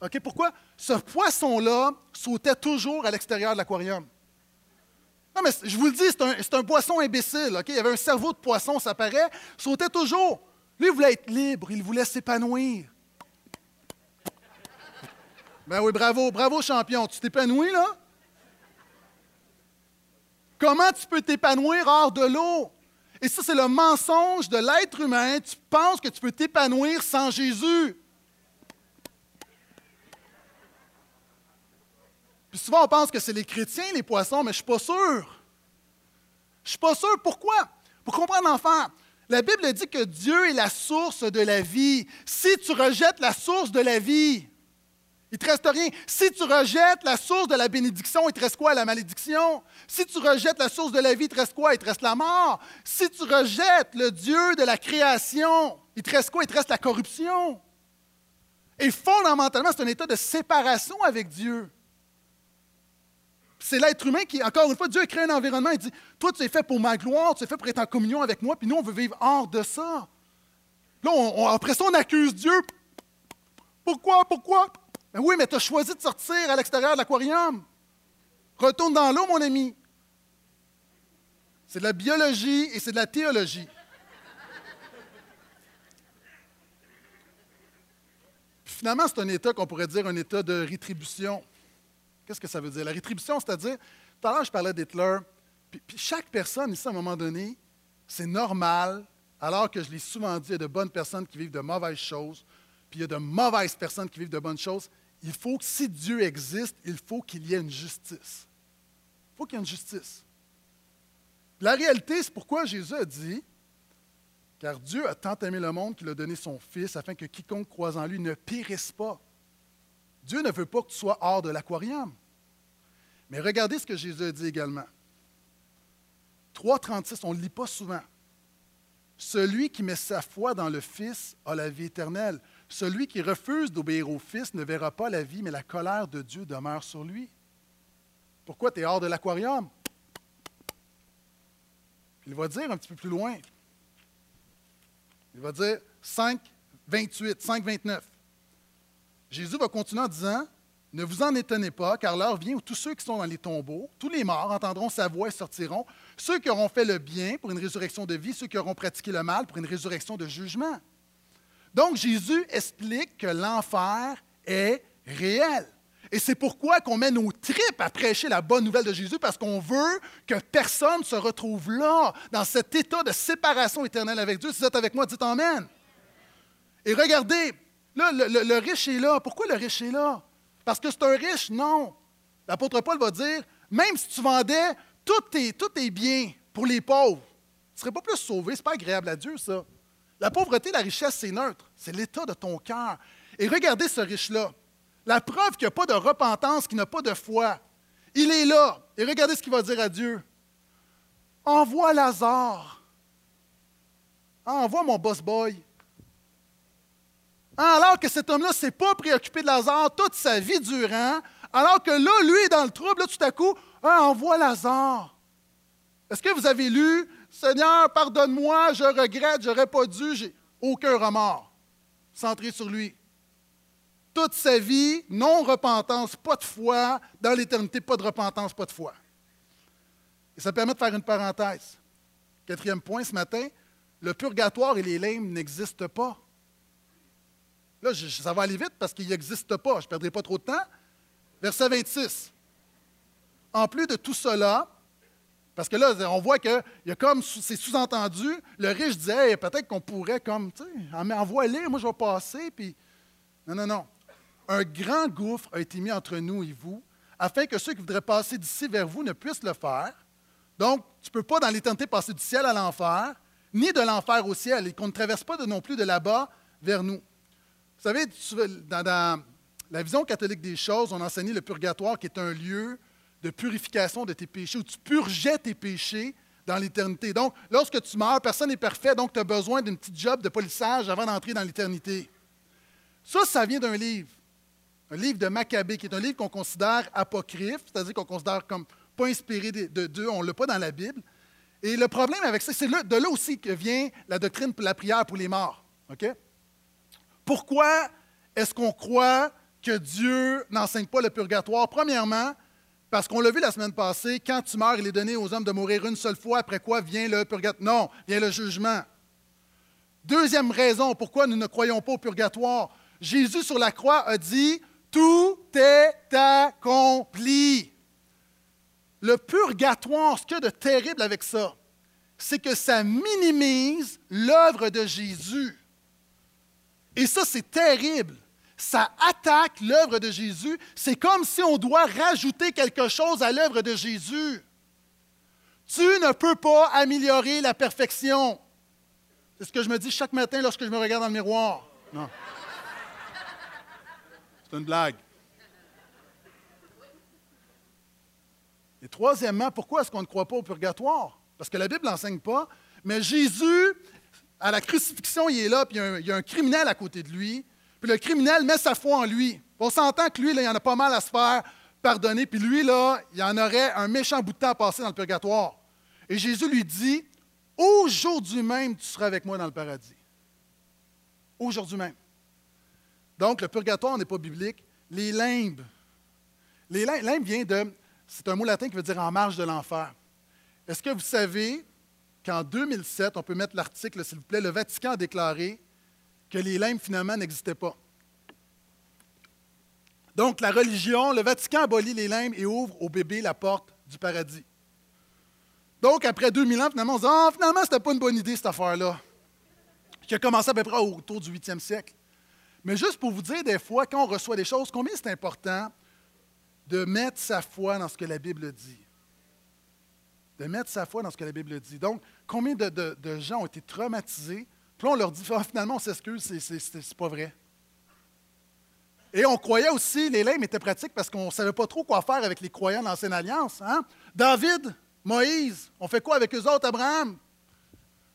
OK? Pourquoi? Ce poisson-là sautait toujours à l'extérieur de l'aquarium. Non, mais je vous le dis, c'est un, poisson imbécile. OK? Il avait un cerveau de poisson, ça paraît, sautait toujours. Lui, il voulait être libre, il voulait s'épanouir. Ben oui, bravo, bravo, champion. Tu t'épanouis, là? Comment tu peux t'épanouir hors de l'eau? Et ça, c'est le mensonge de l'être humain. Tu penses que tu peux t'épanouir sans Jésus. Puis souvent, on pense que c'est les chrétiens, les poissons, mais je ne suis pas sûr. Je ne suis pas sûr. Pourquoi? Pour comprendre l'enfer. La Bible dit que Dieu est la source de la vie. Si tu rejettes la source de la vie, il te reste rien. Si tu rejettes la source de la bénédiction, il te reste quoi? La malédiction. Si tu rejettes la source de la vie, il te reste quoi? Il te reste la mort. Si tu rejettes le Dieu de la création, il te reste quoi? Il te reste la corruption. Et fondamentalement, c'est un état de séparation avec Dieu. C'est l'être humain qui, encore une fois, Dieu a créé un environnement. Il dit Toi, tu es fait pour ma gloire, tu es fait pour être en communion avec moi, puis nous, on veut vivre hors de ça. Là, après ça, on accuse Dieu. Pourquoi? Pourquoi? Ben oui, mais tu as choisi de sortir à l'extérieur de l'aquarium. Retourne dans l'eau, mon ami. C'est de la biologie et c'est de la théologie. finalement, c'est un état qu'on pourrait dire un état de rétribution. Qu'est-ce que ça veut dire? La rétribution, c'est-à-dire, tout à l'heure, je parlais d'Hitler, puis, puis, chaque personne, ici, à un moment donné, c'est normal, alors que je l'ai souvent dit, il y a de bonnes personnes qui vivent de mauvaises choses, puis il y a de mauvaises personnes qui vivent de bonnes choses il faut que si Dieu existe, il faut qu'il y ait une justice. Il faut qu'il y ait une justice. La réalité, c'est pourquoi Jésus a dit, car Dieu a tant aimé le monde qu'il a donné son Fils afin que quiconque croise en lui ne périsse pas. Dieu ne veut pas que tu sois hors de l'aquarium. Mais regardez ce que Jésus a dit également. 3.36, on ne le lit pas souvent. Celui qui met sa foi dans le Fils a la vie éternelle. Celui qui refuse d'obéir au Fils ne verra pas la vie, mais la colère de Dieu demeure sur lui. Pourquoi tu es hors de l'aquarium? Il va dire un petit peu plus loin. Il va dire 5, 28, 5, 29. Jésus va continuer en disant Ne vous en étonnez pas, car l'heure vient où tous ceux qui sont dans les tombeaux, tous les morts, entendront sa voix et sortiront. Ceux qui auront fait le bien pour une résurrection de vie, ceux qui auront pratiqué le mal pour une résurrection de jugement. Donc Jésus explique que l'enfer est réel. Et c'est pourquoi qu'on met nos tripes à prêcher la bonne nouvelle de Jésus, parce qu'on veut que personne se retrouve là, dans cet état de séparation éternelle avec Dieu. Si vous êtes avec moi, dites Amen. Et regardez, là, le, riche est là. Pourquoi le riche est là? Parce que c'est un riche? Non. L'apôtre Paul va dire, même si tu vendais tous tes, tous tes biens pour les pauvres, tu ne serais pas plus sauvé. Ce n'est pas agréable à Dieu, ça. La pauvreté, la richesse, c'est neutre. C'est l'état de ton cœur. Et regardez ce riche-là. La preuve qu'il n'y a pas de repentance, qu'il n'a pas de foi. Il est là. Et regardez ce qu'il va dire à Dieu. Envoie Lazare. envoie mon boss boy. Alors que cet homme-là ne s'est pas préoccupé de Lazare toute sa vie durant, alors que là, lui est dans le trouble, là, tout à coup, ah, envoie Lazare. Est-ce que vous avez lu Seigneur, pardonne-moi, je regrette, j'aurais pas dû, j'ai aucun remords. Centré sur lui. Toute sa vie, non-repentance, pas de foi. Dans l'éternité, pas de repentance, pas de foi. Et ça permet de faire une parenthèse. Quatrième point ce matin, le purgatoire et les limbes n'existent pas. Là, ça va aller vite parce qu'il n'existe pas. Je ne perdrai pas trop de temps. Verset 26. En plus de tout cela, parce que là, on voit qu'il y a comme, c'est sous-entendu, le riche disait, peut-être qu'on pourrait comme, tu sais, envoie-les, moi je vais passer, puis... Non, non, non. Un grand gouffre a été mis entre nous et vous, afin que ceux qui voudraient passer d'ici vers vous ne puissent le faire. Donc, tu ne peux pas dans l'éternité passer du ciel à l'enfer, ni de l'enfer au ciel, et qu'on ne traverse pas de, non plus de là-bas vers nous. Vous savez, dans, dans la vision catholique des choses, on enseignait le purgatoire qui est un lieu de purification de tes péchés, où tu purgeais tes péchés dans l'éternité. Donc, lorsque tu meurs, personne n'est parfait, donc tu as besoin d'une petite job de polissage avant d'entrer dans l'éternité. Ça, ça vient d'un livre, un livre de Maccabée, qui est un livre qu'on considère apocryphe, c'est-à-dire qu'on considère comme pas inspiré de Dieu, on ne l'a pas dans la Bible. Et le problème avec ça, c'est de là aussi que vient la doctrine pour la prière pour les morts. Pourquoi est-ce qu'on croit que Dieu n'enseigne pas le purgatoire? Premièrement, parce qu'on l'a vu la semaine passée, quand tu meurs, il est donné aux hommes de mourir une seule fois, après quoi vient le purgatoire. Non, vient le jugement. Deuxième raison pourquoi nous ne croyons pas au purgatoire. Jésus sur la croix a dit, Tout est accompli. Le purgatoire, ce qu'il y a de terrible avec ça, c'est que ça minimise l'œuvre de Jésus. Et ça, c'est terrible ça attaque l'œuvre de Jésus. C'est comme si on doit rajouter quelque chose à l'œuvre de Jésus. Tu ne peux pas améliorer la perfection. C'est ce que je me dis chaque matin lorsque je me regarde dans le miroir. Non. C'est une blague. Et troisièmement, pourquoi est-ce qu'on ne croit pas au purgatoire? Parce que la Bible n'enseigne pas. Mais Jésus, à la crucifixion, il est là, puis il y a un criminel à côté de lui. Puis le criminel met sa foi en lui. On s'entend que lui, là, il en a pas mal à se faire pardonner. Puis lui, là, il en aurait un méchant bout de temps à passer dans le purgatoire. Et Jésus lui dit Aujourd'hui même, tu seras avec moi dans le paradis. Aujourd'hui même. Donc, le purgatoire n'est pas biblique. Les limbes. Les limbes vient de. C'est un mot latin qui veut dire en marge de l'enfer. Est-ce que vous savez qu'en 2007, on peut mettre l'article, s'il vous plaît, le Vatican a déclaré que les limbes, finalement, n'existaient pas. Donc, la religion, le Vatican abolit les limbes et ouvre au bébé la porte du paradis. Donc, après 2000 ans, finalement, on se dit Ah, finalement, ce n'était pas une bonne idée, cette affaire-là, qui a commencé à peu près autour du 8e siècle. Mais juste pour vous dire, des fois, quand on reçoit des choses, combien c'est important de mettre sa foi dans ce que la Bible dit? De mettre sa foi dans ce que la Bible dit. Donc, combien de gens ont été traumatisés puis là, on leur dit, ah, finalement, on s'excuse, c'est pas vrai. Et on croyait aussi, les limbes étaient pratiques parce qu'on ne savait pas trop quoi faire avec les croyants de l'Ancienne Alliance. Hein? David, Moïse, on fait quoi avec eux autres, Abraham?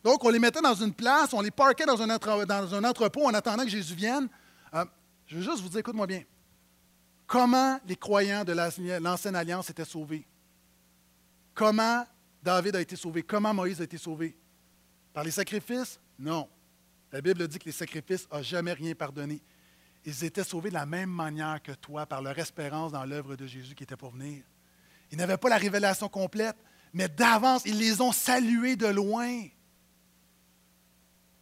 Donc, on les mettait dans une place, on les parquait dans un, dans un entrepôt en attendant que Jésus vienne. Euh, je veux juste vous dire, écoute-moi bien. Comment les croyants de l'Ancienne Alliance étaient sauvés? Comment David a été sauvé? Comment Moïse a été sauvé? Par les sacrifices? Non. La Bible dit que les sacrifices n'ont jamais rien pardonné. Ils étaient sauvés de la même manière que toi par leur espérance dans l'œuvre de Jésus qui était pour venir. Ils n'avaient pas la révélation complète, mais d'avance, ils les ont salués de loin.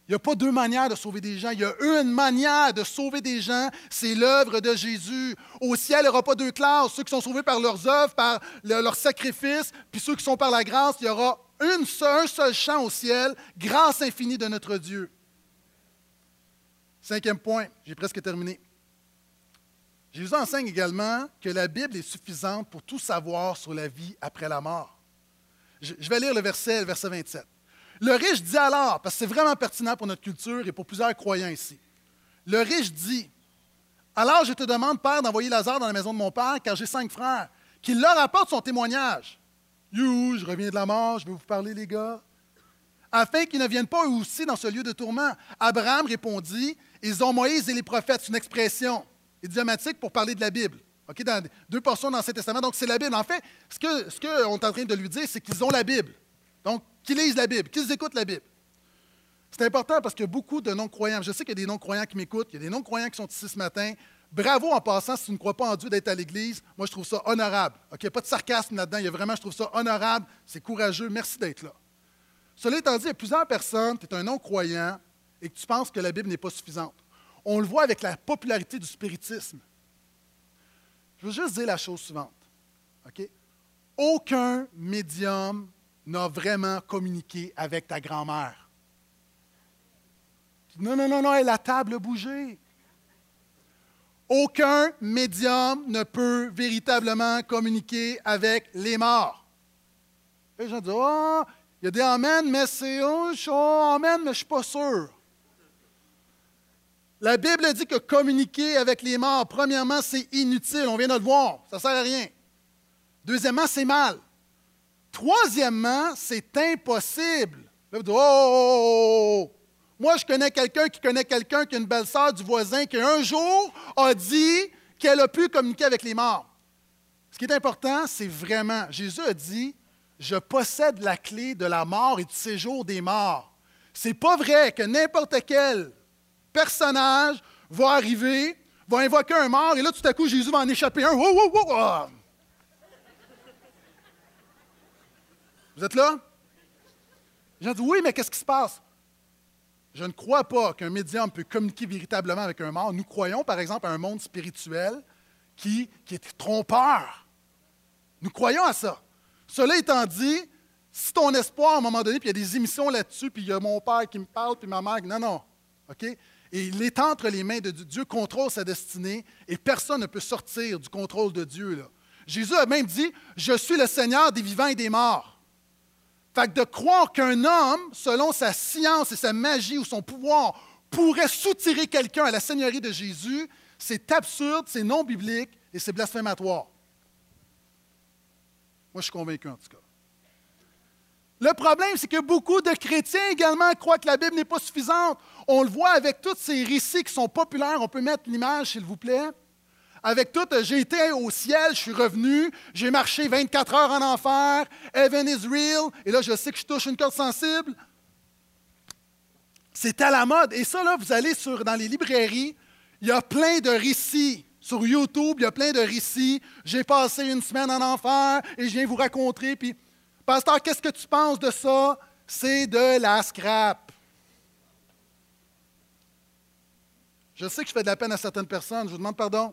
Il n'y a pas deux manières de sauver des gens. Il y a une manière de sauver des gens, c'est l'œuvre de Jésus. Au ciel, il n'y aura pas deux classes. Ceux qui sont sauvés par leurs œuvres, par leurs sacrifices, puis ceux qui sont par la grâce, il y aura une un seul champ au ciel, grâce infinie de notre Dieu. Cinquième point, j'ai presque terminé. Jésus enseigne également que la Bible est suffisante pour tout savoir sur la vie après la mort. Je, vais lire le verset, le verset 27. Le riche dit alors, parce que c'est vraiment pertinent pour notre culture et pour plusieurs croyants ici. Le riche dit Alors je te demande, Père, d'envoyer Lazare dans la maison de mon père, car j'ai cinq frères, qu'il leur apporte son témoignage. You, je reviens de la mort, je vais vous parler, les gars. Afin qu'ils ne viennent pas eux aussi dans ce lieu de tourment. Abraham répondit Ils ont Moïse et les prophètes. C'est une expression idiomatique pour parler de la Bible. Dans deux portions dans l'Ancien Testament. Donc, c'est la Bible. En fait, ce qu'on est en train de lui dire, c'est qu'ils ont la Bible. Donc, qu'ils lisent la Bible, qu'ils écoutent la Bible. C'est important parce que beaucoup de non-croyants, je sais qu'il y a des non-croyants qui m'écoutent, il y a des non-croyants qui sont ici ce matin. Bravo en passant si tu ne crois pas en Dieu d'être à l'Église. Moi, je trouve ça honorable. OK, pas de sarcasme là-dedans. Il y a vraiment, je trouve ça honorable. C'est courageux. Merci d'être là. Cela étant dit, il y a plusieurs personnes, tu es un non-croyant et que tu penses que la Bible n'est pas suffisante. On le voit avec la popularité du spiritisme. Je veux juste dire la chose suivante. OK? Aucun médium n'a vraiment communiqué avec ta grand-mère. Non, non, non, non, la table a bougé. Aucun médium ne peut véritablement communiquer avec les morts. Les gens disent Oh, il y a des Amen, mais c'est mais je ne suis pas sûr. La Bible dit que communiquer avec les morts, premièrement, c'est inutile. On vient de le voir. Ça ne sert à rien. Deuxièmement, c'est mal. Troisièmement, c'est impossible. Oh, oh, oh, Moi, je connais quelqu'un qui connaît quelqu'un qui a une belle-sœur du voisin qui, un jour, a dit qu'elle a pu communiquer avec les morts. Ce qui est important, c'est vraiment, Jésus a dit, je possède la clé de la mort et du séjour des morts. C'est pas vrai que n'importe quel personnage va arriver, va invoquer un mort, et là, tout à coup, Jésus va en échapper un. Vous êtes là? J'ai dit, oui, mais qu'est-ce qui se passe? Je ne crois pas qu'un médium peut communiquer véritablement avec un mort. Nous croyons, par exemple, à un monde spirituel qui, est trompeur. Nous croyons à ça. Cela étant dit, si ton espoir, à un moment donné, puis il y a des émissions là-dessus, puis il y a mon père qui me parle, puis ma mère, non, non. OK? Et il est entre les mains de Dieu. Dieu contrôle sa destinée et personne ne peut sortir du contrôle de Dieu. Jésus a même dit Je suis le Seigneur des vivants et des morts. Fait que de croire qu'un homme, selon sa science et sa magie ou son pouvoir, pourrait soutirer quelqu'un à la Seigneurie de Jésus, c'est absurde, c'est non biblique et c'est blasphématoire. Moi, je suis convaincu en tout cas. Le problème, c'est que beaucoup de chrétiens également croient que la Bible n'est pas suffisante. On le voit avec tous ces récits qui sont populaires. On peut mettre l'image, s'il vous plaît. Avec tout, j'ai été au ciel, je suis revenu, j'ai marché 24 heures en enfer, Heaven is real, et là, je sais que je touche une corde sensible. C'est à la mode. Et ça, là, vous allez sur, dans les librairies, il y a plein de récits. Sur YouTube, il y a plein de récits. J'ai passé une semaine en enfer et je viens vous raconter. Puis Pasteur, qu'est-ce que tu penses de ça? C'est de la scrap. Je sais que je fais de la peine à certaines personnes, je vous demande pardon.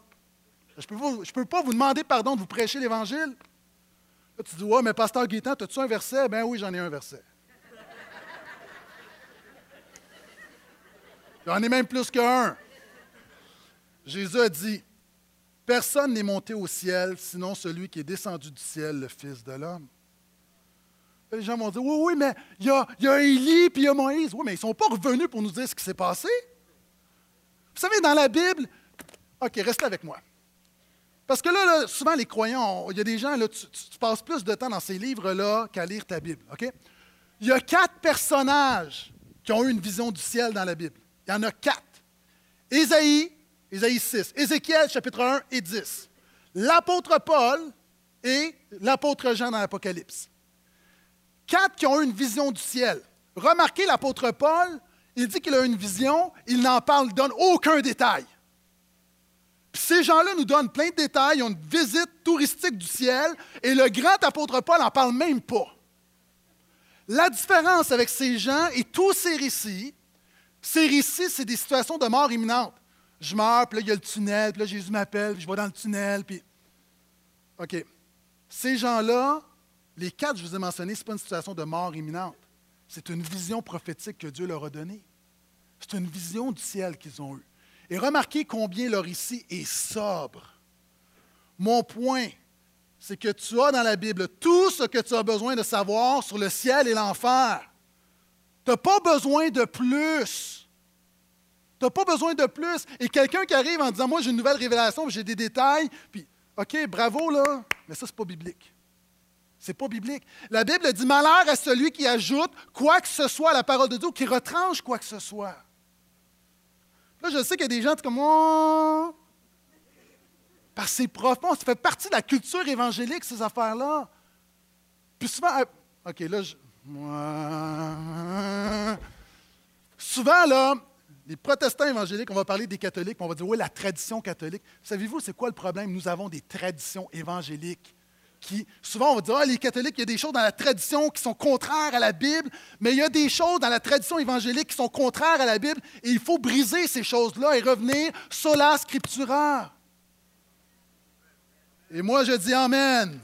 Je ne peux, pas vous demander pardon de vous prêcher l'Évangile. tu dis, ouais, mais Pasteur Guétan, as-tu un verset? Ben oui, j'en ai un verset. J'en ai même plus qu'un. Jésus a dit, Personne n'est monté au ciel, sinon celui qui est descendu du ciel, le Fils de l'homme. Les gens vont dire Oui, oui, mais il y a, y a Élie puis il y a Moïse. Oui, mais ils ne sont pas revenus pour nous dire ce qui s'est passé. Vous savez, dans la Bible, OK, restez avec moi. Parce que là, souvent, les croyants, il y a des gens, là, tu, passes plus de temps dans ces livres-là qu'à lire ta Bible. OK? Il y a quatre personnages qui ont eu une vision du ciel dans la Bible. Il y en a quatre. Ésaïe, Ésaïe 6, Ézéchiel, chapitre 1 et 10. L'apôtre Paul et l'apôtre Jean dans l'Apocalypse. Quatre qui ont eu une vision du ciel. Remarquez l'apôtre Paul, il dit qu'il a une vision, il n'en parle, donne aucun détail. Puis ces gens-là nous donnent plein de détails, ils ont une visite touristique du ciel, et le grand apôtre Paul n'en parle même pas. La différence avec ces gens et tous ces récits, ces récits, c'est des situations de mort imminente. Je meurs, puis là, il y a le tunnel, puis là, Jésus m'appelle, puis je vais dans le tunnel, puis. OK. Ces gens-là les quatre, je vous ai mentionné, ce n'est pas une situation de mort imminente. C'est une vision prophétique que Dieu leur a donnée. C'est une vision du ciel qu'ils ont eue. Et remarquez combien leur récit est sobre. Mon point, c'est que tu as dans la Bible tout ce que tu as besoin de savoir sur le ciel et l'enfer. Tu n'as pas besoin de plus. Tu n'as pas besoin de plus. Et quelqu'un qui arrive en disant Moi, j'ai une nouvelle révélation, j'ai des détails, puis OK, bravo, là, mais ça, ce n'est pas biblique. C'est pas biblique. La Bible dit Malheur à celui qui ajoute quoi que ce soit à la parole de Dieu, qui retranche quoi que ce soit. Là, je sais qu'il y a des gens comme moi. Parce que c'est profond, ça fait partie de la culture évangélique, ces affaires-là. Puis souvent, euh, OK, là, je. Souvent, là, les protestants évangéliques, on va parler des catholiques, on va dire, oui, la tradition catholique. Savez-vous, c'est quoi le problème? Nous avons des traditions évangéliques souvent, on va dire, ah, les catholiques, il y a des choses dans la tradition qui sont contraires à la Bible, mais il y a des choses dans la tradition évangélique qui sont contraires à la Bible, et il faut briser ces choses-là et revenir sola scriptura. Et moi, je dis Amen.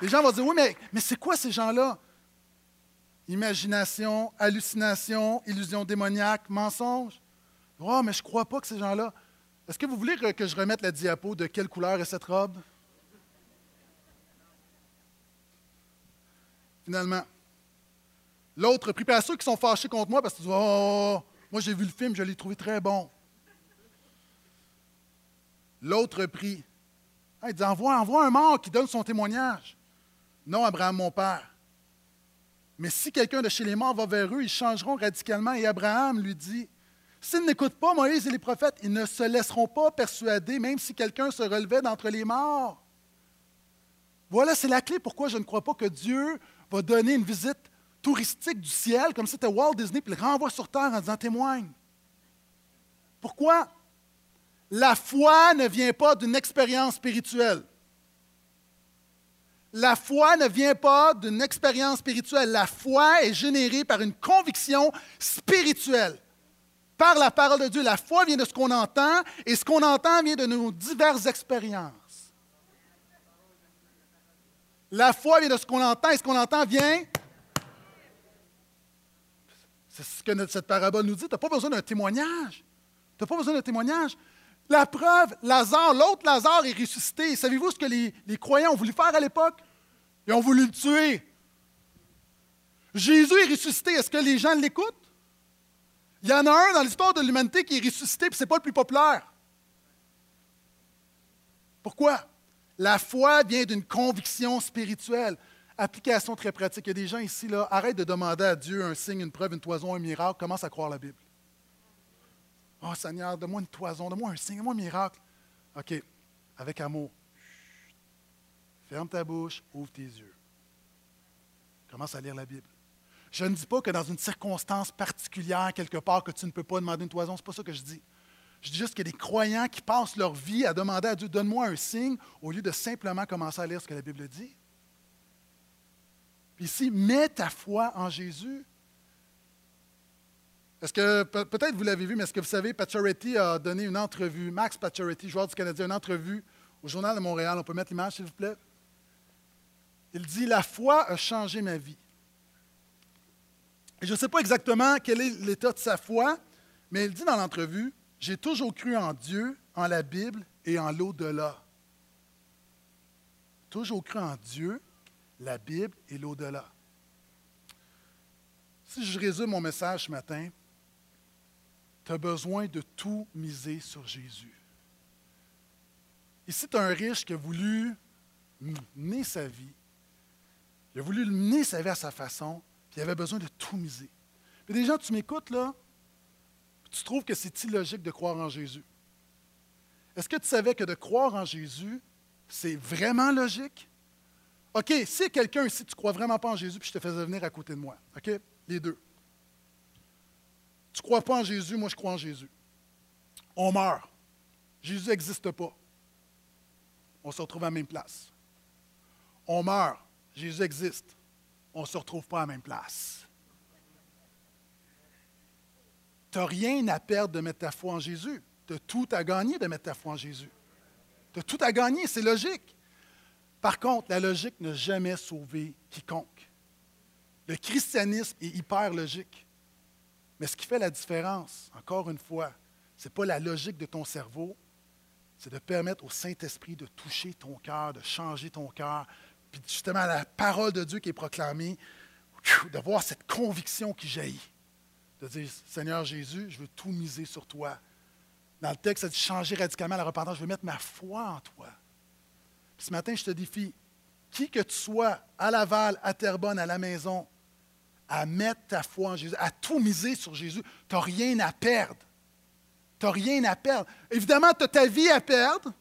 Les gens vont dire, oui, mais, mais c'est quoi ces gens-là? Imagination, hallucination, illusion démoniaque, mensonge. Oh, mais je ne crois pas que ces gens-là. Est-ce que vous voulez que je remette la diapo de quelle couleur est cette robe? Finalement. L'autre prie. à ceux qui sont fâchés contre moi parce qu'ils disent Oh, moi j'ai vu le film, je l'ai trouvé très bon. L'autre prie. il dit envoie, envoie un mort qui donne son témoignage. Non, Abraham, mon père. Mais si quelqu'un de chez les morts va vers eux, ils changeront radicalement. Et Abraham lui dit S'ils n'écoutent pas Moïse et les prophètes, ils ne se laisseront pas persuader, même si quelqu'un se relevait d'entre les morts. Voilà, c'est la clé pourquoi je ne crois pas que Dieu va donner une visite touristique du ciel, comme si c'était Walt Disney, puis le renvoie sur terre en disant témoigne. Pourquoi? La foi ne vient pas d'une expérience spirituelle. La foi ne vient pas d'une expérience spirituelle. La foi est générée par une conviction spirituelle par la parole de Dieu. La foi vient de ce qu'on entend et ce qu'on entend vient de nos diverses expériences. La foi vient de ce qu'on entend et ce qu'on entend vient. C'est ce que cette parabole nous dit. Tu n'as pas besoin d'un témoignage. Tu n'as pas besoin d'un témoignage. La preuve, Lazare, l'autre Lazare est ressuscité. Savez-vous ce que les, les croyants ont voulu faire à l'époque? Ils ont voulu le tuer. Jésus est ressuscité. Est-ce que les gens l'écoutent? Il y en a un dans l'histoire de l'humanité qui est ressuscité, puis ce n'est pas le plus populaire. Pourquoi? La foi vient d'une conviction spirituelle. Application très pratique. Il y a des gens ici, là, arrête de demander à Dieu un signe, une preuve, une toison, un miracle, commence à croire la Bible. Oh Seigneur, donne-moi une toison, donne-moi un signe, donne-moi un miracle. OK, avec amour. Ferme ta bouche, ouvre tes yeux. Commence à lire la Bible. Je ne dis pas que dans une circonstance particulière, quelque part, que tu ne peux pas demander une toison. Ce n'est pas ça que je dis. Je dis juste qu'il y a des croyants qui passent leur vie à demander à Dieu, donne-moi un signe, au lieu de simplement commencer à lire ce que la Bible dit. Puis ici, mets ta foi en Jésus. Est-ce que, peut-être vous l'avez vu, mais est-ce que vous savez, Pacioretty a donné une entrevue, Max Pacioretty, joueur du Canadien, une entrevue au Journal de Montréal. On peut mettre l'image, s'il vous plaît? Il dit La foi a changé ma vie je ne sais pas exactement quel est l'état de sa foi, mais il dit dans l'entrevue, j'ai toujours cru en Dieu, en la Bible et en l'au-delà. Toujours cru en Dieu, la Bible et l'au-delà. Si je résume mon message ce matin, tu as besoin de tout miser sur Jésus. Ici, tu as un riche qui a voulu mener sa vie. Il a voulu mener sa vie à sa façon il avait besoin de tout miser. Puis des gens, tu m'écoutes là, tu trouves que c'est illogique de croire en Jésus. Est-ce que tu savais que de croire en Jésus, c'est vraiment logique? OK, si quelqu'un ici, tu ne crois vraiment pas en Jésus, puis je te faisais venir à côté de moi, OK? Les deux. Tu ne crois pas en Jésus, moi je crois en Jésus. On meurt. Jésus n'existe pas. On se retrouve à la même place. On meurt. Jésus existe on ne se retrouve pas à la même place. Tu n'as rien à perdre de mettre ta foi en Jésus. Tu as tout à gagner de mettre ta foi en Jésus. Tu as tout à gagner, c'est logique. Par contre, la logique n'a jamais sauvé quiconque. Le christianisme est hyper logique. Mais ce qui fait la différence, encore une fois, ce n'est pas la logique de ton cerveau, c'est de permettre au Saint-Esprit de toucher ton cœur, de changer ton cœur, puis justement la parole de Dieu qui est proclamée, de voir cette conviction qui jaillit, de dire, Seigneur Jésus, je veux tout miser sur toi. Dans le texte, ça dit changer radicalement la repentance, je veux mettre ma foi en toi. ce matin, je te défie, qui que tu sois, à Laval, à Terrebonne, à la maison, à mettre ta foi en Jésus, à tout miser sur Jésus, tu n'as rien à perdre. Tu n'as rien à perdre. Évidemment, tu as ta vie à perdre.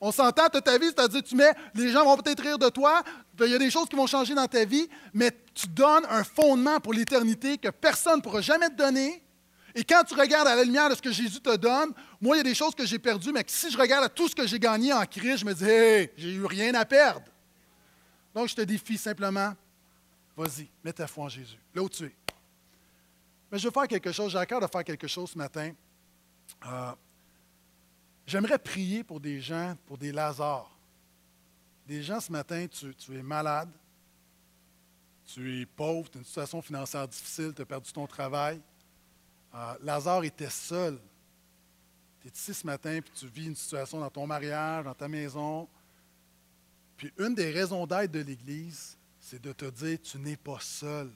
On s'entend, as ta vie, c'est-à-dire tu mets, les gens vont peut-être rire de toi, il y a des choses qui vont changer dans ta vie, mais tu donnes un fondement pour l'éternité que personne ne pourra jamais te donner. Et quand tu regardes à la lumière de ce que Jésus te donne, moi, il y a des choses que j'ai perdues, mais si je regarde à tout ce que j'ai gagné en Christ, je me dis, hé, j'ai eu rien à perdre. Donc, je te défie simplement, vas-y, mets ta foi en Jésus, là où tu es. Mais je veux faire quelque chose, j'ai à cœur de faire quelque chose ce matin. Euh, j'aimerais prier pour des gens, pour des Lazars. Des gens ce matin, tu, es malade, tu es pauvre, tu as une situation financière difficile, tu as perdu ton travail. Euh, Lazare était seul. Tu es ici ce matin, puis tu vis une situation dans ton mariage, dans ta maison, puis une des raisons d'être de l'Église, c'est de te dire, tu n'es pas seul.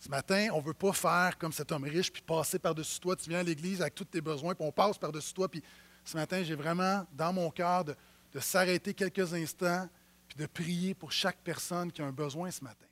Ce matin, on ne veut pas faire comme cet homme riche, puis passer par-dessus toi. Tu viens à l'Église avec tous tes besoins, puis on passe par-dessus toi. Puis ce matin, j'ai vraiment dans mon cœur de, s'arrêter quelques instants, puis de prier pour chaque personne qui a un besoin ce matin.